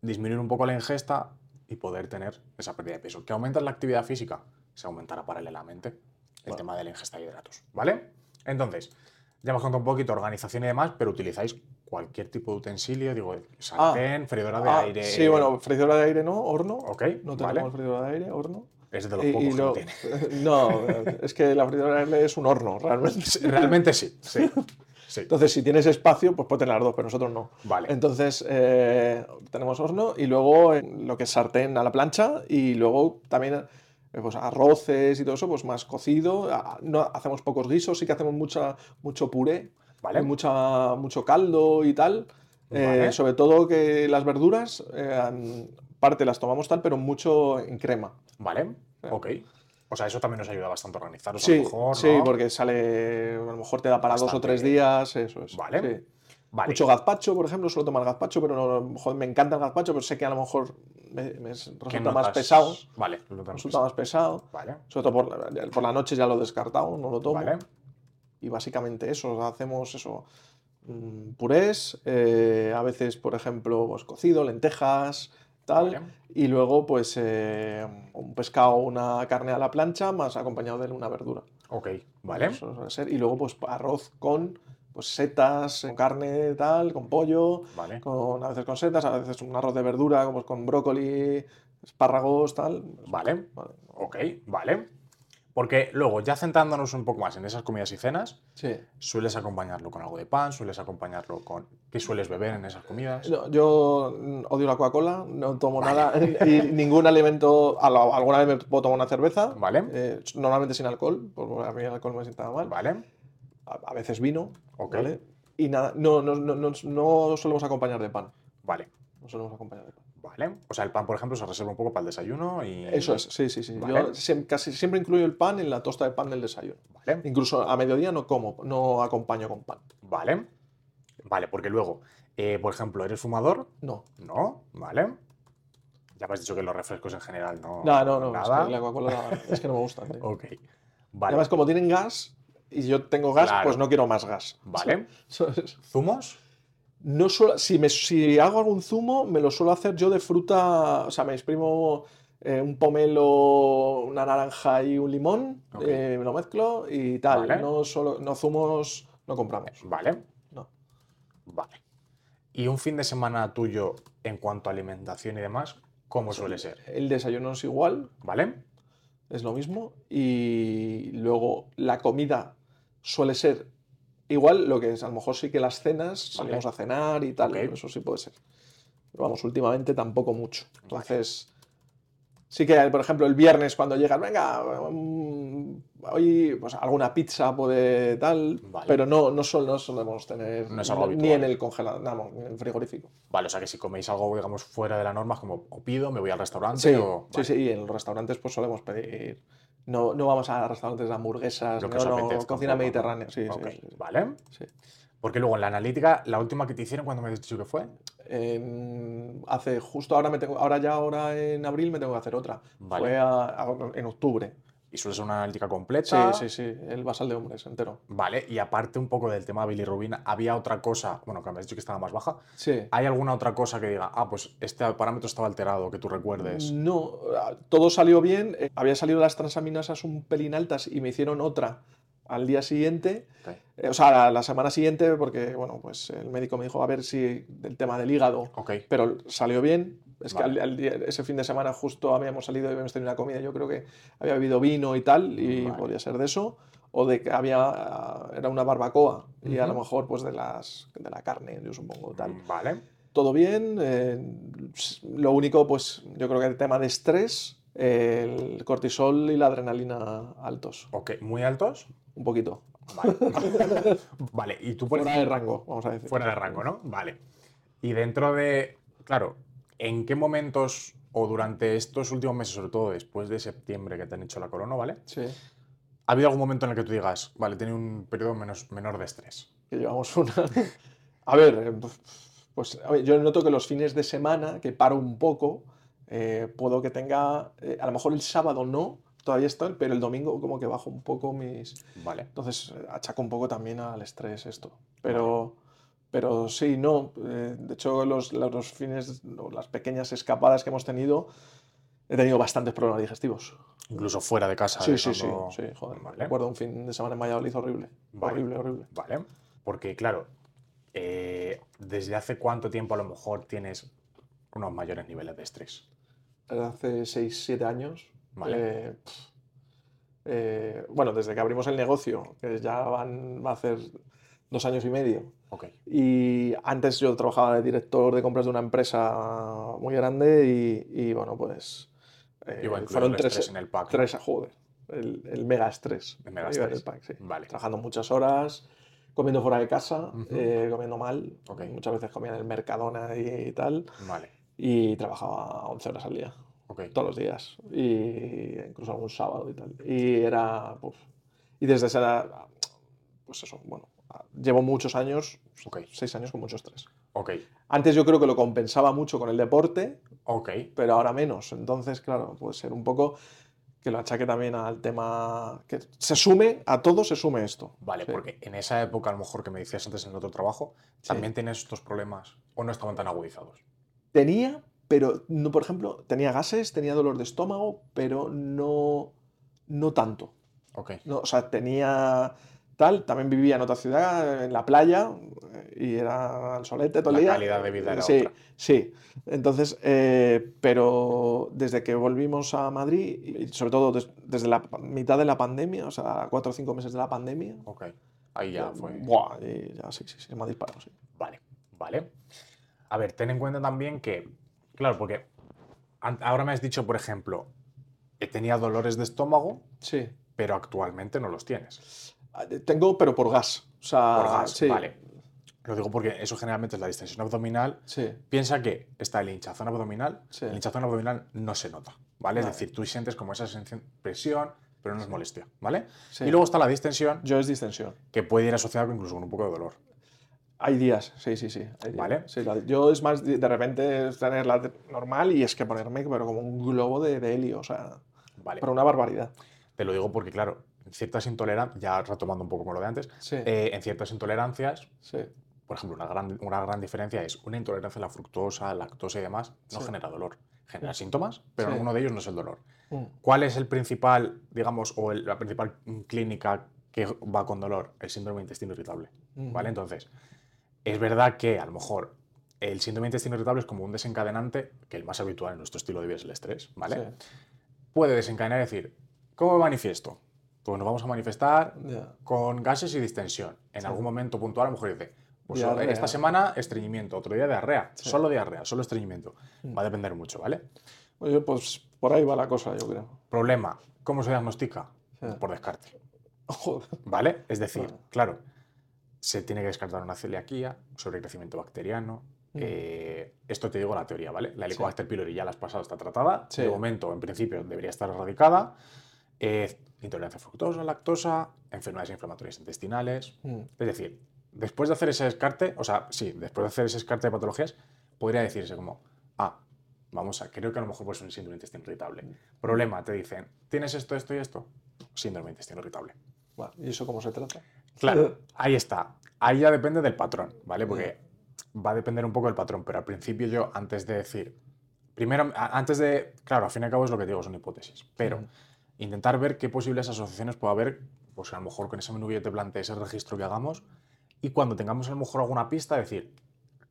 disminuir un poco la ingesta y poder tener esa pérdida de peso. ¿Que aumentas la actividad física? Se aumentará paralelamente el Vale. tema de la ingesta de hidratos, ¿vale? Entonces, ya hemos contado un poquito organización y demás, pero utilizáis cualquier tipo de utensilio, digo, sartén, freidora de Ah, aire. Sí, bueno, freidora de aire no, horno. Ok, No vale. tenemos freidora de aire, horno. Es de los Y- pocos que lo- tiene. no, es que la freidora de aire es un horno, realmente. Realmente sí, sí. sí. Entonces, si tienes espacio, pues puedes tener las dos, pero nosotros no. Vale. Entonces, eh, tenemos horno y luego lo que es sartén a la plancha y luego también pues, arroces y todo eso, pues más cocido. No, hacemos pocos guisos, sí que hacemos mucha, mucho puré, Vale. mucha, mucho caldo y tal. Eh, sobre todo que las verduras, eh, parte las tomamos tal, pero mucho en crema. Vale, ok. O sea, eso también nos ayuda bastante a organizaros a Sí, lo mejor, sí, porque sale, a lo mejor te da para dos o tres días, eso es. Vale. sí. Vale. Mucho gazpacho, por ejemplo, suelo tomar gazpacho, pero no, joder, me encanta el gazpacho, pero sé que a lo mejor me, me ¿Qué resulta más pesado. Vale, Resulta más pesado. Vale, Sobre todo por la, por la noche ya lo he descartado, no lo tomo. vale. Y básicamente eso, hacemos eso. mm, Purés, eh, a veces, por ejemplo, pues cocido, lentejas, tal. Vale. Y luego, pues, eh, un pescado, una carne a la plancha, más acompañado de una verdura. Ok, vale. Eso suele ser. Y luego, pues, arroz con pues, setas, con carne, tal, con pollo, Vale. con, a veces con setas, a veces un arroz de verdura, como con brócoli, espárragos, tal. Vale. Vale. Ok, vale. Porque luego, ya centrándonos un poco más en esas comidas y cenas, Sí. sueles acompañarlo con algo de pan, sueles acompañarlo con... ¿Qué sueles beber en esas comidas? No, yo mm, odio la Coca-Cola, no tomo nada y ningún alimento. Alguna vez me puedo tomar una cerveza, Vale. eh, normalmente sin alcohol, porque a mí el alcohol me sienta mal. Vale. A, veces vino, Ok. ¿vale? Y nada, no, no, no, no, no solemos acompañar de pan. Vale. No solemos acompañar de pan. Vale. O sea, el pan, por ejemplo, se reserva un poco para el desayuno y... Eso es, sí, sí, sí. Vale. Yo siem- casi siempre incluyo el pan en la tosta de pan del desayuno. Vale. Incluso a mediodía no como, no acompaño con pan. Vale. Vale, porque luego, eh, por ejemplo, ¿eres fumador? No. No. Vale. Ya me has dicho que los refrescos en general no... No, no, no. es Nada. que la Coca-Cola es que no me gusta. tío. Ok. Vale. Además, como tienen gas y yo tengo gas, Claro. pues no quiero más gas. Vale. ¿Zumos? No suelo- si, me, si hago algún zumo, me lo suelo hacer yo de fruta. O sea, me exprimo eh, un pomelo, una naranja y un limón, Ok. eh, me lo mezclo y tal. Vale. No, solo, no zumos, no compramos. Vale. No. Vale. ¿Y un fin de semana tuyo en cuanto a alimentación y demás, cómo suele ser? El desayuno es igual, ¿Vale? es lo mismo. Y luego la comida suele ser igual, lo que es, a lo mejor sí que las cenas, salimos a cenar y tal, Ok. eso sí puede ser. Pero vamos, últimamente tampoco mucho. Entonces, sí que, por ejemplo, el viernes cuando llegas, venga, mm, hoy pues alguna pizza puede tal, Vale. pero no, no, sol- no solemos tener No es algo ni en el congelador, no, ni en el frigorífico. Vale, o sea que si coméis algo, digamos, fuera de la norma, es como o pido, me voy al restaurante Sí, o... sí, vale. sí, y en los restaurantes pues solemos pedir No, no vamos a restaurantes de hamburguesas, Lo que no, os no, apetezca cocina mediterránea, sí, sí, Ok, sí, sí. Vale. Sí. Porque luego en la analítica, la última que te hicieron, cuando me has dicho que fue? En- hace justo ahora me tengo, ahora ya ahora en abril me tengo que hacer otra. Vale. Fue a- a- en octubre. Y suele ser una analítica Sí, completa. sí, sí, el basal de hombres entero. Vale, y aparte un poco del tema de bilirrubina, ¿había otra cosa? Bueno, que me has dicho que estaba más baja. Sí. ¿Hay alguna otra cosa que diga, ah, pues este parámetro estaba alterado, que tú recuerdes? No, todo salió bien. Eh, Había salido las transaminasas un pelín altas y me hicieron otra al día siguiente. Ok. Eh, o sea, la, la semana siguiente, porque bueno, pues el médico me dijo a ver si del tema del hígado, Ok, pero salió bien. Es Vale. que al- al día- ese fin de semana justo habíamos salido y habíamos tenido una comida, yo creo que había bebido vino y tal, y Vale. podía ser de eso, o de que había, ah, era una barbacoa, y a lo mejor pues de, las, de la carne, yo supongo, tal. vale. Todo bien, eh, lo único pues yo creo que el tema de estrés, el cortisol y la adrenalina altos, Ok, muy altos. Un poquito. Vale. vale, y tú por Fuera de rango, vamos a decir. Fuera de rango, ¿no? Vale. Y dentro de, claro, ¿en qué momentos o durante estos últimos meses, sobre todo después de septiembre que te han hecho la corona, ¿vale? Sí, ¿Ha habido algún momento en el que tú digas, vale, tenido un periodo menos, menor de estrés? que llevamos una... A ver, eh, pues a ver, yo noto que los fines de semana, que paro un poco, eh, puedo que tenga, eh, a lo mejor el sábado no, todavía estoy, pero el domingo como que bajo un poco mis... Vale. Entonces eh, achaco un poco también al estrés esto. Pero, pero sí, no. eh, de hecho, los, los fines, o las pequeñas escapadas que hemos tenido, he tenido bastantes problemas digestivos. Incluso fuera de casa. Sí, de sí, sí, sí, joder. Vale. Recuerdo un fin de semana en Valladolid horrible. Vale. Horrible, horrible. Vale. Porque, claro, eh, ¿desde hace cuánto tiempo a lo mejor tienes unos mayores niveles de estrés? Hace 6, 7 años. Vale. eh, eh, bueno, desde que abrimos el negocio, que ya van va a hacer dos años y medio. Ok. Y antes yo trabajaba de director de compras de una empresa muy grande y, y, bueno, pues eh, Iba a fueron el tres, en el pack. tres, joder, el, el mega estrés. El mega estrés. el pack, sí. Vale. Trabajando muchas horas, comiendo fuera de casa, eh, comiendo mal. Muchas veces comía en el Mercadona y, tal. Vale. Y trabajaba 11 horas al día, Ok. todos los días. Y incluso algún sábado y tal. Y era, pues, y desde esa, pues eso, bueno, llevo muchos años, Ok. seis años con mucho estrés. Ok. Antes yo creo que lo compensaba mucho con el deporte, Ok. pero ahora menos. Entonces, claro, puede ser un poco que lo achaque también al tema. que se sume, a todo se sume esto. Vale, Sí. porque en esa época, a lo mejor que me decías antes en el otro trabajo, Sí. también tenías estos problemas o no estaban tan agudizados. Tenía, pero no, por ejemplo, tenía gases, tenía dolor de estómago, pero no, no tanto. Ok. No, o sea, tenía tal, también vivía en otra ciudad, en la playa, y era al solete todo el La día. calidad de vida era sí, otra. Sí, entonces, eh, pero desde que volvimos a Madrid, y sobre todo des- desde la mitad de la pandemia, o sea, cuatro o cinco meses de la pandemia, Ok. Ahí ya fue. buah, y ya sí, sí, sí, me ha disparado, sí. Vale, vale. A ver, ten en cuenta también que, claro, porque ahora me has dicho, por ejemplo, que tenía dolores de estómago, Sí. pero actualmente no los tienes. Ah, Tengo, pero por gas. O sea, Por gas, sí, vale. Lo digo porque eso generalmente es la distensión abdominal. Sí, Piensa que está el hinchazón abdominal. Sí. El hinchazón abdominal no se nota, ¿vale? Vale. Es decir, tú sientes como esa sensación- presión, pero no es molestia, ¿vale? Y luego está la distensión, yo es distensión. que puede ir asociada incluso con un poco de dolor. Hay días, sí, sí, sí. hay días. Vale. Sí, la- yo es más, de repente es tenerla de- normal y es que ponerme pero como un globo de, de helio, o sea, Vale. pero una barbaridad. Te lo digo porque, claro, en ciertas intolerancias, ya retomando un poco como lo de antes, Sí, eh, en ciertas intolerancias, sí, por ejemplo, una gran, una gran diferencia es una intolerancia a la fructosa, lactosa y demás, no genera dolor. Genera síntomas, pero uno de ellos no es el dolor. Mm. ¿Cuál es el principal, digamos, o el- la principal mm, clínica que va con dolor? El síndrome de intestino irritable. Ujú. ¿Vale? Entonces, es verdad que a lo mejor el síndrome de intestino irritable es como un desencadenante, que el más habitual en nuestro estilo de vida es el estrés, ¿vale? Sí, Puede desencadenar y decir, ¿cómo me manifiesto? Pues nos vamos a manifestar con gases y distensión. En Sí. algún momento puntual, a lo mejor dice, pues Diarrea. esta semana estreñimiento, otro día diarrea, Sí. solo diarrea, solo estreñimiento. Mm. Va a depender mucho, ¿vale? Oye, pues por ahí va la cosa, yo creo. Problema, ¿cómo se diagnostica? Por descarte, Joder. ¿vale? Es decir, Claro. claro, se tiene que descartar una celiaquía, sobrecrecimiento bacteriano. Mm. eh, esto te digo la teoría, ¿vale? La Sí. Helicobacter pylori ya la has pasado, está tratada. Sí. De momento, en principio, debería estar erradicada. eh, intolerancia a fructosa, lactosa, enfermedades inflamatorias intestinales. Mm. Es decir, después de hacer ese descarte, o sea, sí, después de hacer ese descarte de patologías, podría decirse como, ah, vamos a, creo que a lo mejor puede ser un síndrome de intestino irritable. Problema, te dicen, ¿tienes esto, esto y esto? Síndrome de intestino irritable. Vale, ¿Y eso cómo se trata? Claro, ahí está. Ahí ya depende del patrón, ¿vale? Porque va a depender un poco del patrón, pero al principio yo, antes de decir, primero, antes de, claro, al fin y al cabo es lo que digo, son hipótesis, pero Ujú. intentar ver qué posibles asociaciones puede haber, pues a lo mejor con ese menú yo te plantee ese registro que hagamos y cuando tengamos a lo mejor alguna pista, decir,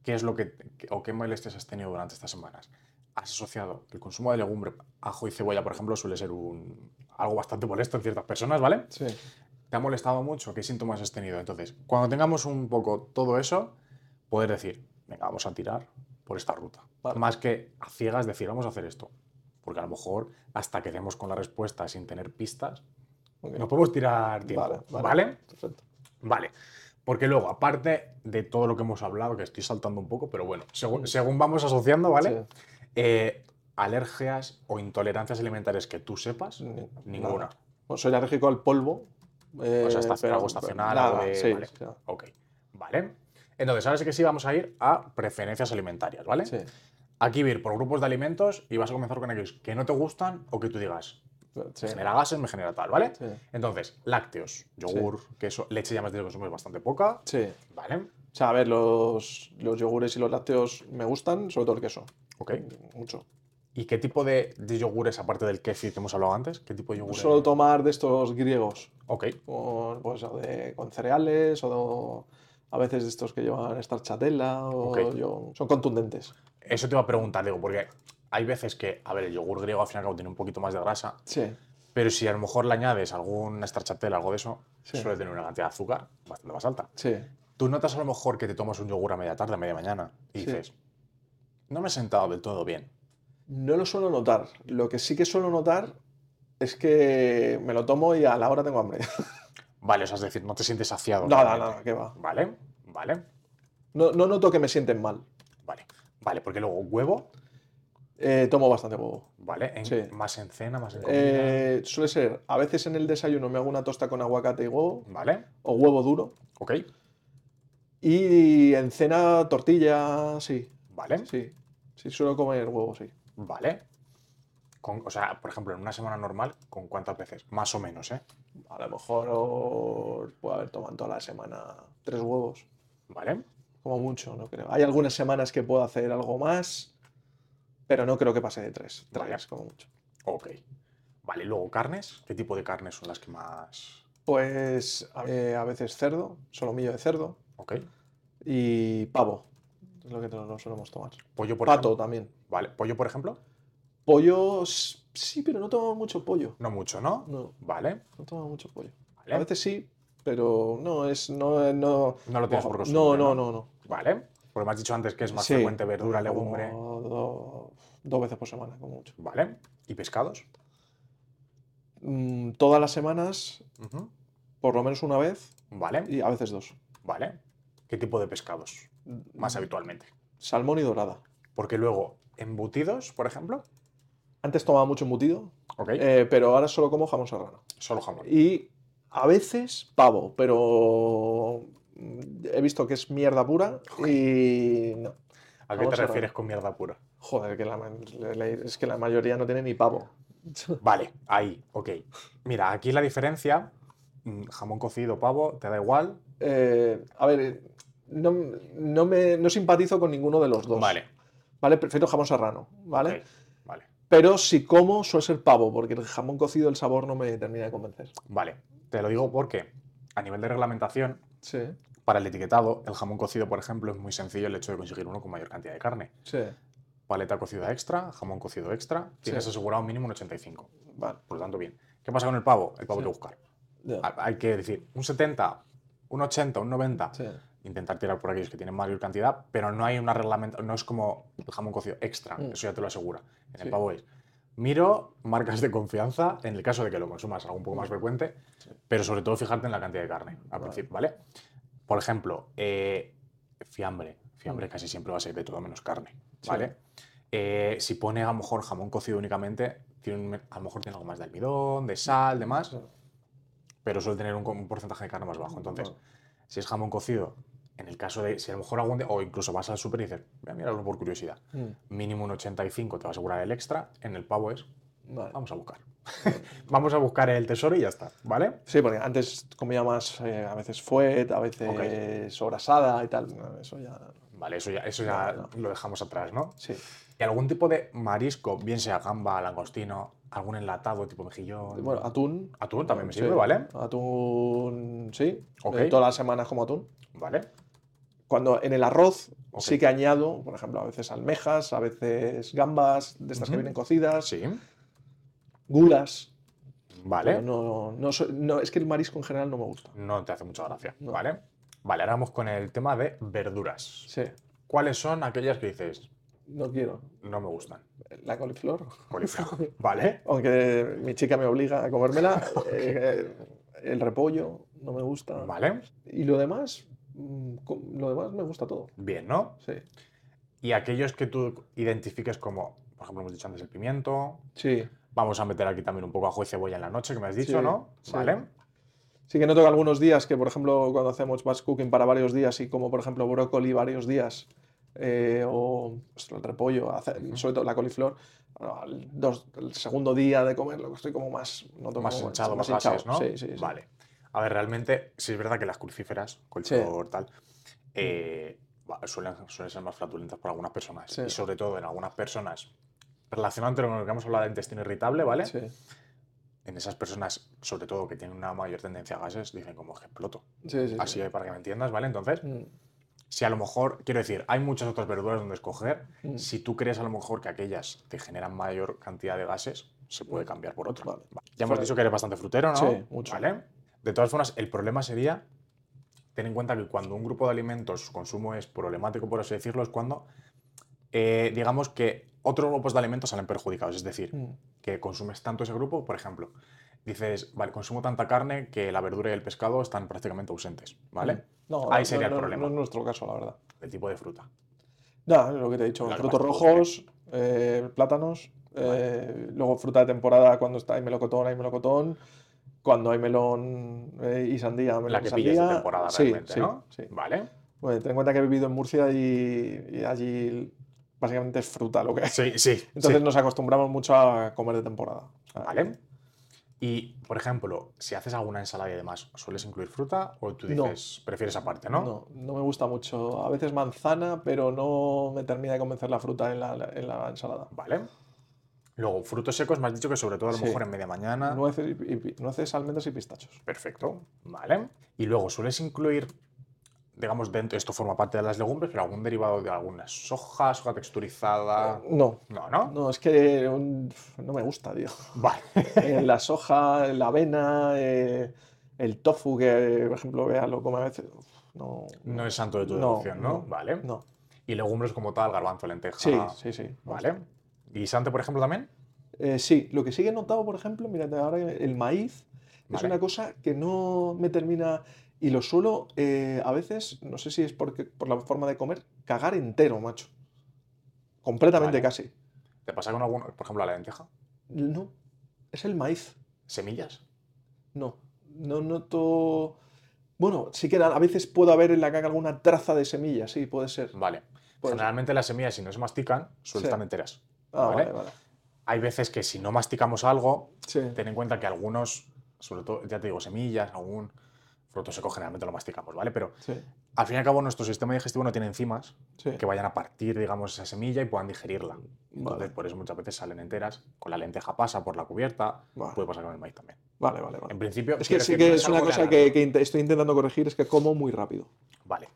¿qué es lo que, que- o qué molestias has tenido durante estas semanas? Has asociado el consumo de legumbre, ajo y cebolla, por ejemplo, suele ser un, algo bastante molesto en ciertas personas, ¿vale? Sí. ¿Te ha molestado mucho? ¿Qué síntomas has tenido? Entonces, cuando tengamos un poco todo eso, poder decir, venga, vamos a tirar por esta ruta. Vale. Más que a ciegas decir, vamos a hacer esto. Porque a lo mejor, hasta que demos con la respuesta sin tener pistas, Ok. no podemos tirar tiempo. Vale, ¿Vale? vale. ¿Vale? Perfecto. Porque luego, aparte de todo lo que hemos hablado, que estoy saltando un poco, pero bueno, según, según vamos asociando, ¿vale? Sí. Eh, alergias o intolerancias alimentarias que tú sepas, Ni- ninguna. nada. Soy alérgico al polvo. Eh, O sea, pero- algo estacional, nada, algo de- sí, vale. sí, Ok, vale. Entonces, ahora sí que sí vamos a ir a preferencias alimentarias, ¿vale? sí. Aquí ir por grupos de alimentos y vas a comenzar con aquellos que no te gustan o que tú digas, Sí. me genera gases, me genera tal, ¿vale? Sí. Entonces, lácteos, yogur, queso, leche ya me has dicho que consumes bastante poca, Sí. ¿vale? O sea, a ver, los, los yogures y los lácteos me gustan, sobre todo el queso. Ok. Mucho. ¿Y qué tipo de, de yogures, aparte del kefir que hemos hablado antes? ¿Qué tipo de yogures? Suelo tomar de estos griegos, Ok, con, pues, o de- con cereales o a veces de estos que llevan stracciatella o Ok. yo- son contundentes. eso te iba a preguntar, digo, porque hay veces que, a ver, el yogur griego al fin y al cabo tiene un poquito más de grasa, Sí, pero si a lo mejor le añades algún stracciatella, algo de eso, Sí. suele tener una cantidad de azúcar bastante más alta. sí. Tú notas a lo mejor que te tomas un yogur a media tarde, a media mañana, y Sí. dices, no me he sentado del todo bien. No lo suelo notar. Lo que sí que suelo notar es que me lo tomo y a la hora tengo hambre. Vale, o sea, es decir, no te sientes saciado. Nada, realmente. nada, que va. Vale, vale, No, no noto que me sienten mal. vale. Vale, porque luego huevo, Eh, tomo bastante huevo. ¿vale? En- Sí. Más en cena, más en comida. Eh, suele ser, a veces en el desayuno me hago una tosta con aguacate y huevo, ¿Vale? o huevo duro. Ok, Y en cena tortilla, sí, vale, sí. Sí, suelo comer huevo, sí. Vale. Con- o sea, por ejemplo, en una semana normal, ¿con cuántas veces? Más o menos, ¿eh? A lo mejor puedo haber tomado toda la semana tres huevos, ¿Vale? como mucho, no creo. Hay algunas semanas que puedo hacer algo más, pero no creo que pase de tres. Tres, Vale. como mucho. Ok. Vale, y luego carnes. ¿Qué tipo de carnes son las que más...? Pues eh, a veces cerdo, solomillo de cerdo Ok. y pavo. Es lo que nos solemos tomar. Pollo, por Pato ejemplo. también. Vale, pollo, por ejemplo. Pollo, sí, pero no tomo mucho pollo. No mucho, ¿no? No, Vale. no tomo mucho pollo. Vale. A veces sí, pero no es. No, no, No lo tienes por no, no, no, no. Vale. Porque me has dicho antes que es más Sí, frecuente verdura, como legumbre. do- dos veces por semana, como mucho. Vale. ¿Y pescados? Mm, todas las semanas, por lo menos una vez Vale. y a veces dos. Vale. ¿Qué tipo de pescados? Más habitualmente. Salmón y dorada. Porque luego, embutidos, por ejemplo. Antes tomaba mucho embutido, Ok. eh, pero ahora solo como jamón serrano. Solo jamón. Y a veces pavo, pero he visto que es mierda pura y no. ¿A qué te refieres con mierda pura? Joder, que la ma- la- la- es que la mayoría no tiene ni pavo. Vale, ahí, ok. Mira, aquí la diferencia, mm, jamón cocido, pavo, ¿te da igual? Eh, a ver, eh, no, no me, no simpatizo con ninguno de los dos. Vale, ¿Vale? Prefiero jamón serrano, ¿vale? vale, Pero si como, suele ser pavo, porque el jamón cocido, el sabor no me termina de convencer. vale. Te lo digo porque a nivel de reglamentación, Sí, para el etiquetado, el jamón cocido, por ejemplo, es muy sencillo el hecho de conseguir uno con mayor cantidad de carne. sí, Paleta cocida extra, jamón cocido extra, tienes Sí. asegurado mínimo un 85. vale. Por lo tanto, bien. ¿Qué pasa con el pavo? El pavo hay que buscar. Hay que decir, un 70, un 80, un 90. Intentar tirar por aquellos que tienen mayor cantidad, pero no hay una reglamentación, no es como el jamón cocido extra, Mm. eso ya te lo asegura. En el pavo es, miro marcas de confianza, en el caso de que lo consumas algo un poco más frecuente, Sí. pero sobre todo fijarte en la cantidad de carne al Vale. principio, ¿vale? Por ejemplo, eh, fiambre, fiambre Mm. casi siempre va a ser de todo menos carne, Sí. ¿vale? Eh, si pone a lo mejor jamón cocido únicamente, tiene a lo mejor tiene algo más de almidón, de sal, demás, pero suele tener un, un porcentaje de carne más bajo. Entonces, si es jamón cocido, en el caso de, si a lo mejor algún día, o incluso vas al súper y dices, voy a mirarlo por curiosidad, Mm, mínimo un 85 te va a asegurar el extra, en el pavo es, vale. vamos a buscar. vamos a buscar el tesoro y ya está, ¿vale? Sí, porque antes comía más, eh, a veces fuet, a veces sobrasada y tal. No, Eso ya. Vale, eso ya, eso ya No, lo dejamos atrás, ¿no? Sí. ¿Y algún tipo de marisco, bien sea gamba, langostino, algún enlatado tipo mejillón? Bueno, atún. Atún también me sí. sirve, ¿vale? Atún, sí. Ok. Eh, todas las semanas como atún. Vale. Cuando en el arroz sí que añado, por ejemplo, a veces almejas, a veces gambas, de estas que vienen cocidas, Sí. gulas. Vale. No, no, es que el marisco en general no me gusta. No te hace mucha gracia, No. ¿vale? Vale, ahora vamos con el tema de verduras. Sí, ¿Cuáles son aquellas que dices, no quiero. no me gustan? La coliflor. Coliflor, ¿vale? Aunque mi chica me obliga a comérmela. eh, el repollo no me gusta. ¿Vale? Y lo demás, lo demás me gusta todo. Bien, ¿no? Sí. Y aquellos que tú identifiques como, por ejemplo, hemos dicho antes el pimiento. Sí. Vamos a meter aquí también un poco ajo y cebolla en la noche, que me has dicho, Sí, ¿no? sí. ¿Vale? Sí que noto que algunos días que, por ejemplo, cuando hacemos batch cooking para varios días y como, por ejemplo, brócoli varios días eh, o el repollo, hace- sobre todo la coliflor, al dos- el segundo día de comerlo estoy como más... noto Más como- hinchado, más hinchado. gases, ¿no? Sí, sí, sí. Vale. A ver, realmente, sí es verdad que las crucíferas, coliflor, tal, eh, va- suelen, suelen ser más flatulentas por algunas personas. Sí. Y sobre todo en algunas personas, relacionado con lo que hemos hablado de intestino irritable, ¿vale? Sí, En esas personas, sobre todo que tienen una mayor tendencia a gases, dicen como que exploto. sí, sí, Así sí. para que me entiendas, ¿vale? Entonces, Mm, si a lo mejor, quiero decir, hay muchas otras verduras donde escoger, Mm. si tú crees a lo mejor que aquellas te generan mayor cantidad de gases, se puede cambiar por otra. Vale. Ya hemos Fuera- dicho que eres bastante frutero, ¿no? Sí, mucho. ¿Vale? De todas formas, el problema sería, ten en cuenta que cuando un grupo de alimentos, su consumo es problemático, por así decirlo, es cuando, eh, digamos que otros grupos de alimentos salen perjudicados. Es decir, mm, que consumes tanto ese grupo, por ejemplo, dices, vale, consumo tanta carne que la verdura y el pescado están prácticamente ausentes, ¿vale? No, Ahí no, sería el problema. No es nuestro caso, la verdad. El tipo de fruta. Ya, lo que te he dicho, frutos rojos, eh, plátanos, eh, luego fruta de temporada cuando está, hay melocotón, hay melocotón, cuando hay melón eh, y sandía, melón La que sandía. pillas de temporada sí, realmente, sí, ¿no? sí. Vale. Bueno, ten en cuenta que he vivido en Murcia y, y allí básicamente es fruta lo que hay. Sí, sí. Entonces sí. nos acostumbramos mucho a comer de temporada. Vale. Y, por ejemplo, si haces alguna ensalada y demás, ¿sueles incluir fruta o tú No. dices, prefieres aparte, no? No, no me gusta mucho. A veces manzana, pero no me termina de convencer la fruta en la, en la ensalada. Vale. Luego, frutos secos, me has dicho que sobre todo a lo Sí. mejor en media mañana. Nueces, y- nueces, almendras y pistachos. Perfecto. Vale. Y luego, ¿sueles incluir, digamos, dentro, esto forma parte de las legumbres, pero algún derivado de alguna soja, soja texturizada? No, No, ¿no? no, es que un- no me gusta, tío. Vale. Eh, la soja, la avena, eh, el tofu, que por ejemplo, vea, lo come a veces. uf, No, No es santo de tu devoción, ¿no? no, Vale. no. Y legumbres como tal, garbanzo, lenteja. Sí, sí, sí. Vale. ¿Guisante, por ejemplo, también? Eh, sí, lo que sí he notado, por ejemplo, mira, ahora el maíz es una cosa que no me termina. Y lo suelo, eh, a veces, no sé si es porque, por la forma de comer, cagar entero, macho. Completamente Vale. casi. ¿Te pasa con alguno, por ejemplo, la lenteja? No, es el maíz. ¿Semillas? No, no noto. Bueno, sí que a veces puedo haber en la caca alguna traza de semilla, sí, puede ser. Vale. Puede ser. Generalmente las semillas, si no se mastican, suelen Sí. estar enteras. Ah, ¿vale? vale, vale. Hay veces que si no masticamos algo, Sí, ten en cuenta que algunos, sobre todo, ya te digo, semillas, algún fruto seco, generalmente lo masticamos, ¿vale? Pero sí, al fin y al cabo, nuestro sistema digestivo no tiene enzimas sí. que vayan a partir, digamos, esa semilla y puedan digerirla. Entonces, por eso muchas veces salen enteras. Con la lenteja pasa por la cubierta, Vale. puede pasar con el maíz también. Vale, vale, vale. En principio, Es que sí que es una cosa que, que estoy intentando corregir, es que como muy rápido. Vale.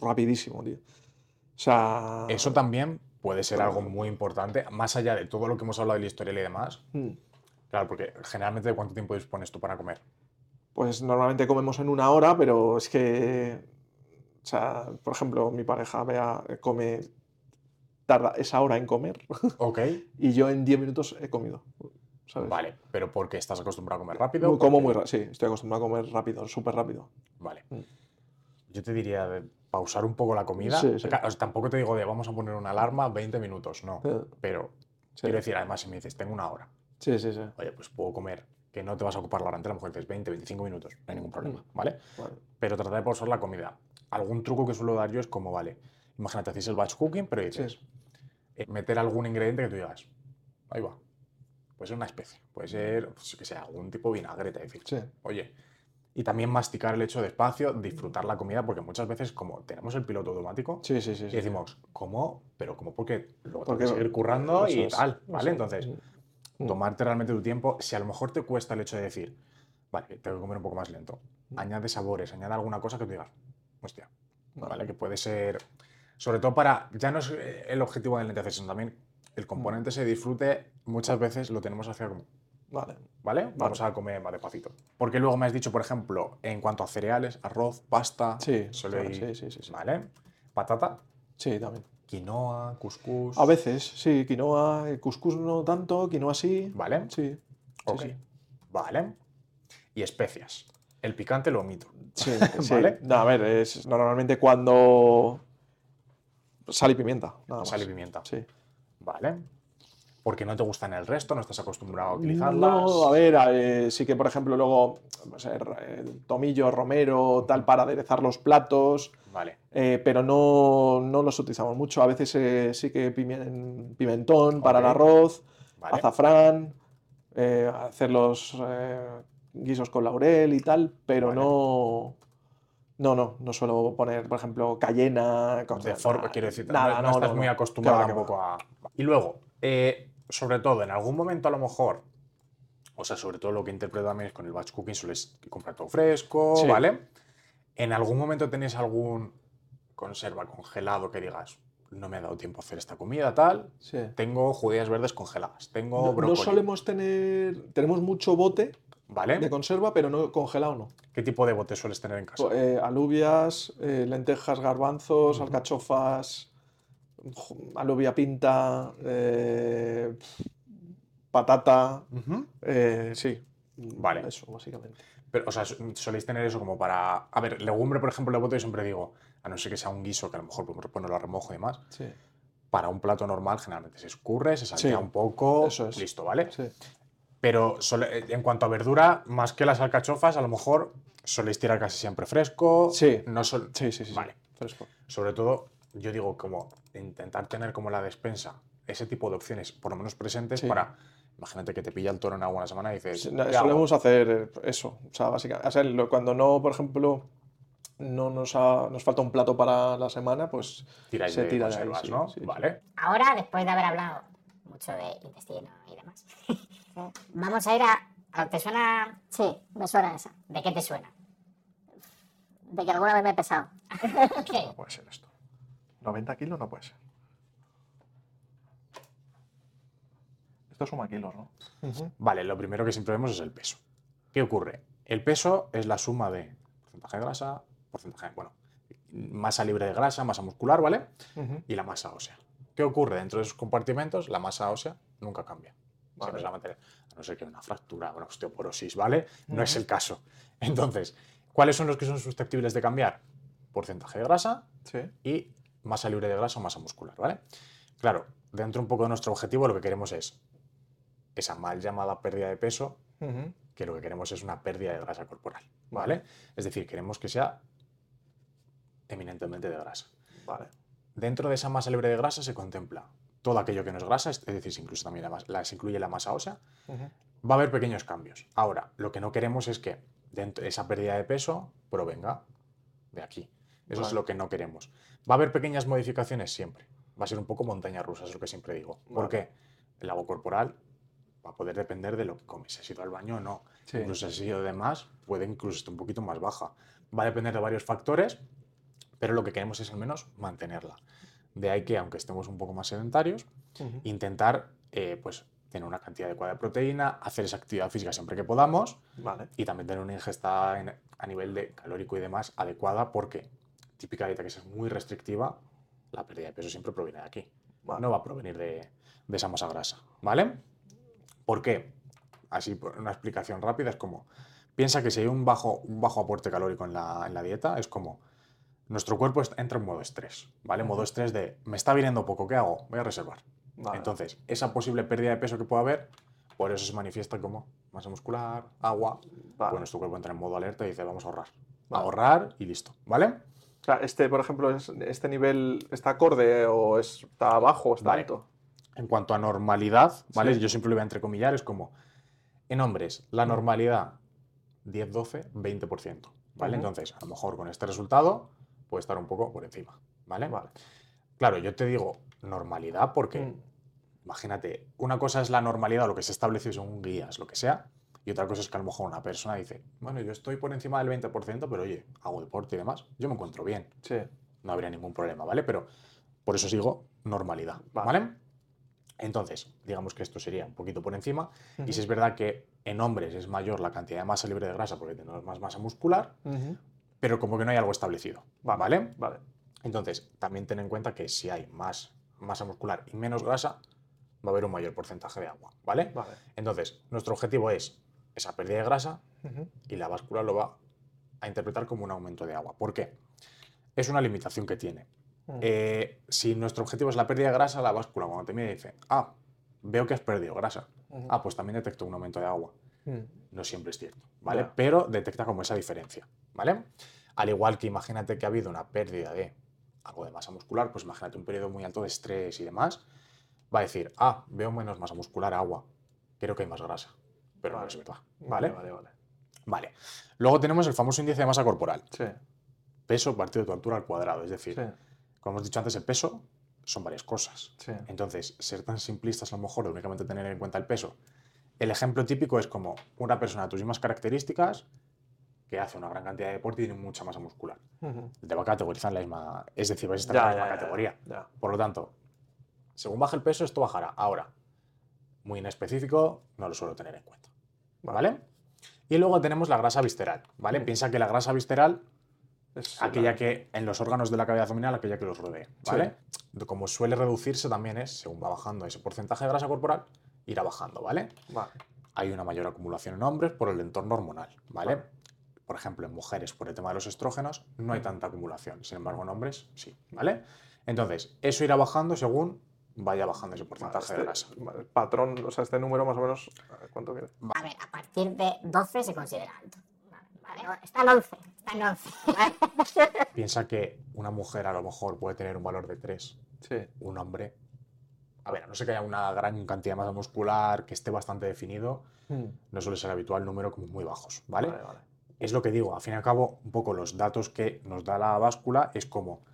Rapidísimo, tío. O sea. Eso también puede ser algo muy importante, más allá de todo lo que hemos hablado de la historia y demás. Mm. Claro, porque generalmente, ¿de cuánto tiempo dispones tú para comer? Pues normalmente comemos en una hora, pero es que. O sea, por ejemplo, mi pareja vea, come. Tarda esa hora en comer Ok. y yo en 10 minutos he comido. ¿sabes? Vale, pero porque estás acostumbrado a comer rápido. Muy- como muy porque- rápido. Sí, estoy acostumbrado a comer rápido, súper rápido. Vale. Mm. Yo te diría de pausar un poco la comida. Sí, sí. Ca- o sea, tampoco te digo de vamos a poner una alarma 20 minutos, no. Eh, Pero quiero decir, además, si me dices, tengo una hora, Sí, sí, sí. Oye, pues puedo comer, que no te vas a ocupar la hora entera, a lo mejor dices 20, 25 minutos, no hay ningún problema, Mm. ¿vale? Vale. Pero tratar de pausar la comida. Algún truco que suelo dar yo es como, vale, imagínate, hacéis el batch cooking, pero dices, eh, meter algún ingrediente que tú digas, ahí va. Puede ser una especie, puede ser, pues, que sea, algún tipo de vinagreta, decir, Sí. oye. Y también masticar el hecho despacio, disfrutar la comida, porque muchas veces, como tenemos el piloto automático, Sí, sí, sí. y decimos, ¿cómo? Pero ¿cómo? Porque luego tengo que seguir currando y es, tal, ¿vale? es. Entonces, Mm. tomarte realmente tu tiempo, si a lo mejor te cuesta el hecho de decir, vale, tengo que comer un poco más lento, Mm. añade sabores, añade alguna cosa que tú digas, hostia, Vale. Que puede ser, sobre todo para, ya no es eh, el objetivo del lentejas, sino también el componente se disfrute, muchas veces lo tenemos hacia como, Vale. ¿vale? Vamos a comer más despacito. Porque luego me has dicho, por ejemplo, en cuanto a cereales, arroz, pasta, Sí, claro, sí, sí, sí, sí. ¿vale? Patata, Sí, también. quinoa, cuscús. A veces, sí, quinoa, eh, cuscús no tanto, quinoa sí. ¿Vale? Sí. Ok. sí. Vale. Y especias. El picante lo omito. Sí, sí. ¿Vale? No, a ver, es normalmente cuando. Sal y pimienta, nada más. Sal y pimienta. Sí. Vale. Porque no te gustan el resto, no estás acostumbrado a utilizarlas. No, a ver, eh, sí que por ejemplo luego, pues, eh, el tomillo, romero, tal, para aderezar los platos, Vale. eh, pero no, no los utilizamos mucho. A veces eh, sí que pimen- pimentón para el arroz, Vale. azafrán, eh, hacer los eh, guisos con laurel y tal, pero Vale. no. No, no, no suelo poner, por ejemplo, cayena. de cosas- forma, nada, quiero decir, nada, no, no estás no, muy no. acostumbrado tampoco a. Y luego, eh, sobre todo, en algún momento a lo mejor, o sea, sobre todo lo que interpreto también es con el batch cooking, sueles comprar todo fresco, Sí. ¿vale? En algún momento tenéis algún conserva congelado que digas, no me ha dado tiempo a hacer esta comida, tal. Sí. Tengo judías verdes congeladas, tengo No, no solemos tener. Tenemos mucho bote ¿vale? de conserva, pero no congelado no. ¿Qué tipo de bote sueles tener en casa? Eh, alubias, eh, lentejas, garbanzos, alcachofas, alubia pinta, eh, patata, eh, sí. Vale. Eso, básicamente. Pero, o sea, soléis tener eso como para. A ver, legumbre, por ejemplo, le boto yo siempre digo, a no ser que sea un guiso que a lo mejor pues, pues, no lo remojo y demás, Sí. para un plato normal generalmente se escurre, se saltea Sí, un poco, eso es. listo, ¿vale? sí. Pero sole- en cuanto a verdura, más que las alcachofas, a lo mejor soléis tirar casi siempre fresco. Sí. No sí, sí, sí. Vale. Fresco. Sobre todo, yo digo, como intentar tener como la despensa ese tipo de opciones, por lo menos presentes, Sí. para. Imagínate que te pilla el toro en alguna semana y dices. Solemos hacer eso, o sea, básicamente, o sea, lo- cuando no, por ejemplo, no nos, ha- nos falta un plato para la semana, pues Tiráis se de tira de ahí, sí, ¿no? sí, sí. vale. Ahora, después de haber hablado mucho de intestino y demás, vamos a ir a, a- ¿Te suena? Sí, me suena esa. ¿De qué te suena? De que alguna vez me he pesado. ¿Qué? No puede ser esto. 90 kilos no puede ser. Esto suma kilos, ¿no? Vale, lo primero que siempre vemos es el peso. ¿Qué ocurre? El peso es la suma de porcentaje de grasa, porcentaje, bueno, masa libre de grasa, masa muscular, ¿vale? Y la masa ósea. ¿Qué ocurre? Dentro de esos compartimentos, la masa ósea nunca cambia. Siempre Vale. es la materia. A no ser que una fractura, una osteoporosis, ¿vale? No es el caso. Entonces, ¿cuáles son los que son susceptibles de cambiar? Porcentaje de grasa, Sí. y masa libre de grasa o masa muscular, ¿vale? Claro, dentro un poco de nuestro objetivo lo que queremos es esa mal llamada pérdida de peso, que lo que queremos es una pérdida de grasa corporal, ¿vale? Es decir, queremos que sea eminentemente de grasa. Vale. Dentro de esa masa libre de grasa se contempla todo aquello que no es grasa, es decir, se incluye también la, mas- la- se incluye la masa ósea, va a haber pequeños cambios. Ahora, lo que no queremos es que dentro esa pérdida de peso provenga de aquí. Eso es lo que no queremos. Va a haber pequeñas modificaciones siempre. Va a ser un poco montaña rusa, es lo que siempre digo. Vale. Porque el agua corporal va a poder depender de lo que comes. Si has ido al baño o no. Sí. Incluso si has ido de más, puede incluso estar un poquito más baja. Va a depender de varios factores, pero lo que queremos es al menos mantenerla. De ahí que, aunque estemos un poco más sedentarios, intentar eh, pues, tener una cantidad adecuada de proteína, hacer esa actividad física siempre que podamos Vale. y también tener una ingesta en- a nivel de calórico y demás adecuada porque típica dieta que es muy restrictiva, la pérdida de peso siempre proviene de aquí. Vale. No va a provenir de, de esa masa grasa. ¿Vale? ¿Por qué? Así, por una explicación rápida, es como, piensa que si hay un bajo, un bajo aporte calórico en la, en la dieta, es como, nuestro cuerpo entra en modo estrés, ¿vale? Modo estrés de, me está viniendo poco, ¿qué hago? Voy a reservar. Vale. Entonces, esa posible pérdida de peso que pueda haber Por eso se manifiesta como masa muscular, agua. Vale. Pues nuestro cuerpo entra en modo alerta y dice, vamos a ahorrar. Vale. Ahorrar y listo, ¿vale? O sea, este, por ejemplo, es- este nivel está acorde o es- está bajo o está Vale. alto. En cuanto a normalidad, ¿vale? Sí. Yo siempre lo voy a entrecomillar, es como, en hombres, la normalidad 10-12, 20%, ¿vale? Entonces, a lo mejor con este resultado puede estar un poco por encima, ¿vale? Vale. Claro, yo te digo normalidad porque, Mm. imagínate, una cosa es la normalidad, lo que se establece según guías, lo que sea, y otra cosa es que a lo mejor una persona dice, bueno, yo estoy por encima del 20%, pero oye, hago deporte y demás, yo me encuentro bien, Sí. no habría ningún problema, ¿vale? Pero por eso os digo normalidad, Vale. ¿vale? Entonces, digamos que esto sería un poquito por encima, y si es verdad que en hombres es mayor la cantidad de masa libre de grasa porque tenemos más masa muscular, pero como que no hay algo establecido. ¿vale? Vale. Entonces, también ten en cuenta que si hay más masa muscular y menos grasa, va a haber un mayor porcentaje de agua, ¿vale? Vale. Entonces, nuestro objetivo es esa pérdida de grasa y la báscula lo va a interpretar como un aumento de agua. ¿Por qué? Es una limitación que tiene. Mm. Eh, si nuestro objetivo es la pérdida de grasa, la báscula cuando te mide dice, ah, veo que has perdido grasa. Ah, pues también detecto un aumento de agua. Mm. No siempre es cierto, ¿vale? Pero detecta como esa diferencia, ¿vale? Al igual que imagínate que ha habido una pérdida de algo de masa muscular, pues imagínate un periodo muy alto de estrés y demás, va a decir, ah, veo menos masa muscular, agua, creo que hay más grasa, pero no Vale. es verdad, ¿vale? Vale, vale. Vale. Luego tenemos el famoso índice de masa corporal, Sí. peso partido de tu altura al cuadrado, es decir, Sí. como hemos dicho antes, el peso son varias cosas. Sí. Entonces, ser tan simplistas a lo mejor de únicamente tener en cuenta el peso. El ejemplo típico es como una persona de tus mismas características que hace una gran cantidad de deporte y tiene mucha masa muscular. Ujú. Te va a categorizar en la misma, es decir, vais a estar Ya, en la misma ya, categoría. ya. Por lo tanto, según baje el peso, esto bajará. Ahora, muy en específico, no lo suelo tener en cuenta. ¿Vale? Y luego tenemos la grasa visceral, ¿vale? Piensa que la grasa visceral Es aquella la- que en los órganos de la cavidad abdominal, aquella que los rodea, ¿vale? Como suele reducirse también es, según va bajando ese porcentaje de grasa corporal, irá bajando, ¿vale? Vale. Hay una mayor acumulación en hombres por el entorno hormonal, ¿vale? Vale. Por ejemplo, en mujeres por el tema de los estrógenos no hay tanta acumulación, sin embargo en hombres sí, ¿vale? Entonces, eso irá bajando según vaya bajando ese Vale, porcentaje este- de grasa. vale, el patrón, o sea, este número más o menos, a ver, ¿cuánto quieres? A ver, a partir de 12 se considera alto. Vale, Está en 11. Está en 11. ¿vale? Piensa que una mujer a lo mejor puede tener un valor de 3, Sí. un hombre, a ver, a no sé que haya una gran cantidad de masa muscular que esté bastante definido, Mm. no suele ser habitual número como muy bajos, ¿vale? Vale, vale. Es lo que digo, al fin y al cabo, un poco los datos que nos da la báscula es como,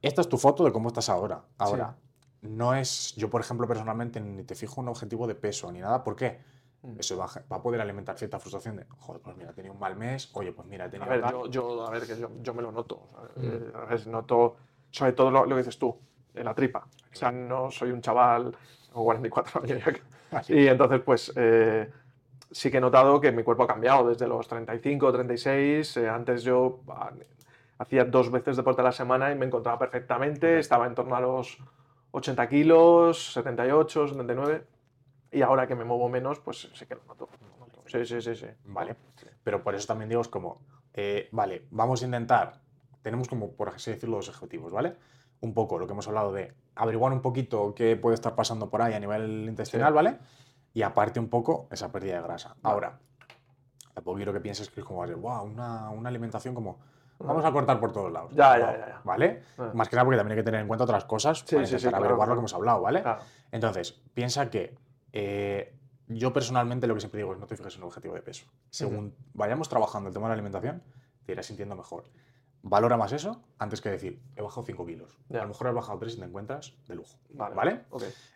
esta es tu foto de cómo estás ahora. Ahora, no es, yo por ejemplo personalmente ni te fijo un objetivo de peso ni nada, ¿por qué? Mm. Eso va, a- va a poder alimentar cierta frustración de, joder, pues mira, he tenido un mal mes, oye, pues mira, he A tenido ver, tal". yo, yo- a ver, que yo, yo me lo noto. o Mm. eh, a ver, noto sobre todo lo, lo que dices tú, en la tripa. O sea, no soy un chaval, tengo 44 años ya que- Así. Y entonces, pues, eh, sí que he notado que mi cuerpo ha cambiado desde los 35, 36. eh, antes yo ah, hacía dos veces deporte a la semana y me encontraba perfectamente. Estaba en torno a los 80 kilos, 78, 79. Y ahora que me muevo menos, pues sí que lo noto. lo noto. Sí, sí, sí, sí. Vale. Pero por eso también digo, es como, eh, vale, vamos a intentar, tenemos como, por así decirlo, dos objetivos, ¿vale? Un poco lo que hemos hablado de averiguar un poquito qué puede estar pasando por ahí a nivel intestinal, Sí. ¿vale? Y aparte un poco esa pérdida de grasa. Ahora, tampoco quiero que pienses que es como, wow, una, una alimentación como, vamos a cortar por todos lados. Ya, ya, ya, ya. ¿Vale? Ah. Más que nada porque también hay que tener en cuenta otras cosas Sí, para sí, sí, intentar claro, averiguar lo que hemos hablado, ¿vale? Claro. Entonces, piensa que eh, yo personalmente lo que siempre digo es no te fijes en un objetivo de peso. Según vayamos trabajando el tema de la alimentación, te irás sintiendo mejor. Valora más eso antes que decir, he bajado 5 kilos. A lo mejor has bajado 3 y te encuentras de lujo. Vale. ¿Vale?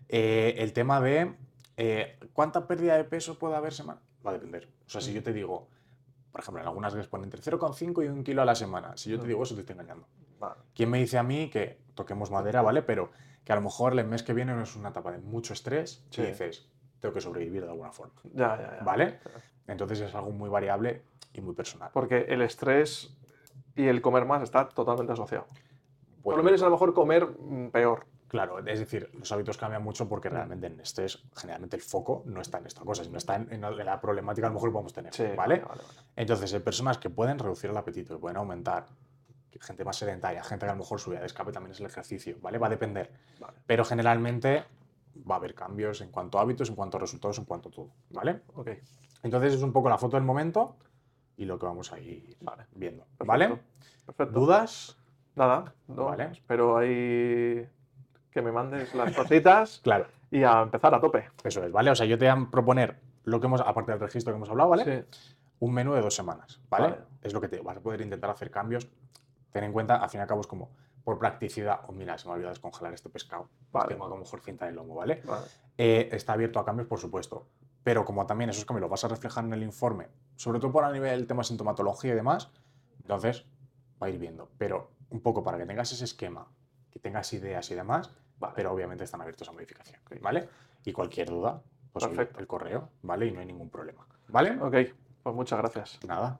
Eh, el tema de eh, cuánta pérdida de peso puede haber semana va a depender. O sea, si yo te digo, por ejemplo, en algunas veces ponen entre 0,5 y 1 kilo a la semana. Si yo te digo eso, te estoy engañando. Vale. ¿Quién me dice a mí que toquemos madera, ¿vale? Pero que a lo mejor el mes que viene no es una etapa de mucho estrés Sí. y dices, tengo que sobrevivir de alguna forma. Ya, ya, ya. ¿Vale? Entonces es algo muy variable y muy personal. Porque el estrés y el comer más está totalmente asociado. Por Bueno, lo menos a lo mejor comer mm, peor. Claro, es decir, los hábitos cambian mucho porque realmente en estrés, generalmente el foco no está en esta cosa, sino está en, en la- problemática a lo mejor que podemos tener. Sí, ¿Vale? vale, vale. Entonces, hay personas que pueden reducir el apetito, que pueden aumentar, gente más sedentaria, gente que a lo mejor su vía de escape también es el ejercicio, ¿vale? Va a depender. Vale. Pero generalmente va a haber cambios en cuanto a hábitos, en cuanto a resultados, en cuanto a todo, ¿vale? Ok. Entonces es un poco la foto del momento y lo que vamos a ir Vale. viendo, Perfecto. ¿vale? Perfecto. ¿Dudas? Nada, no. Vale. Espero ahí que me mandes las cositas Claro, y a empezar a tope. eso es, ¿vale? O sea, yo te voy a proponer lo que hemos, aparte del registro que hemos hablado, ¿vale? Sí. un menú de dos semanas, ¿vale? Vale. Es lo que te vas a poder intentar hacer cambios. Ten en cuenta, al fin y al cabo, es como por practicidad, o mira, se me ha olvidado descongelar este pescado, Vale. tengo a lo mejor cinta de lomo, ¿vale? Vale. Eh, está abierto a cambios, por supuesto, pero como también esos cambios los vas a reflejar en el informe, sobre todo por a nivel del tema sintomatología y demás, entonces va a ir viendo. Pero un poco para que tengas ese esquema, que tengas ideas y demás. Pero obviamente están abiertos a modificación, ¿vale? Y cualquier duda, pues Perfecto. el correo, ¿vale? Y no hay ningún problema, ¿vale? Ok, pues muchas gracias. Nada,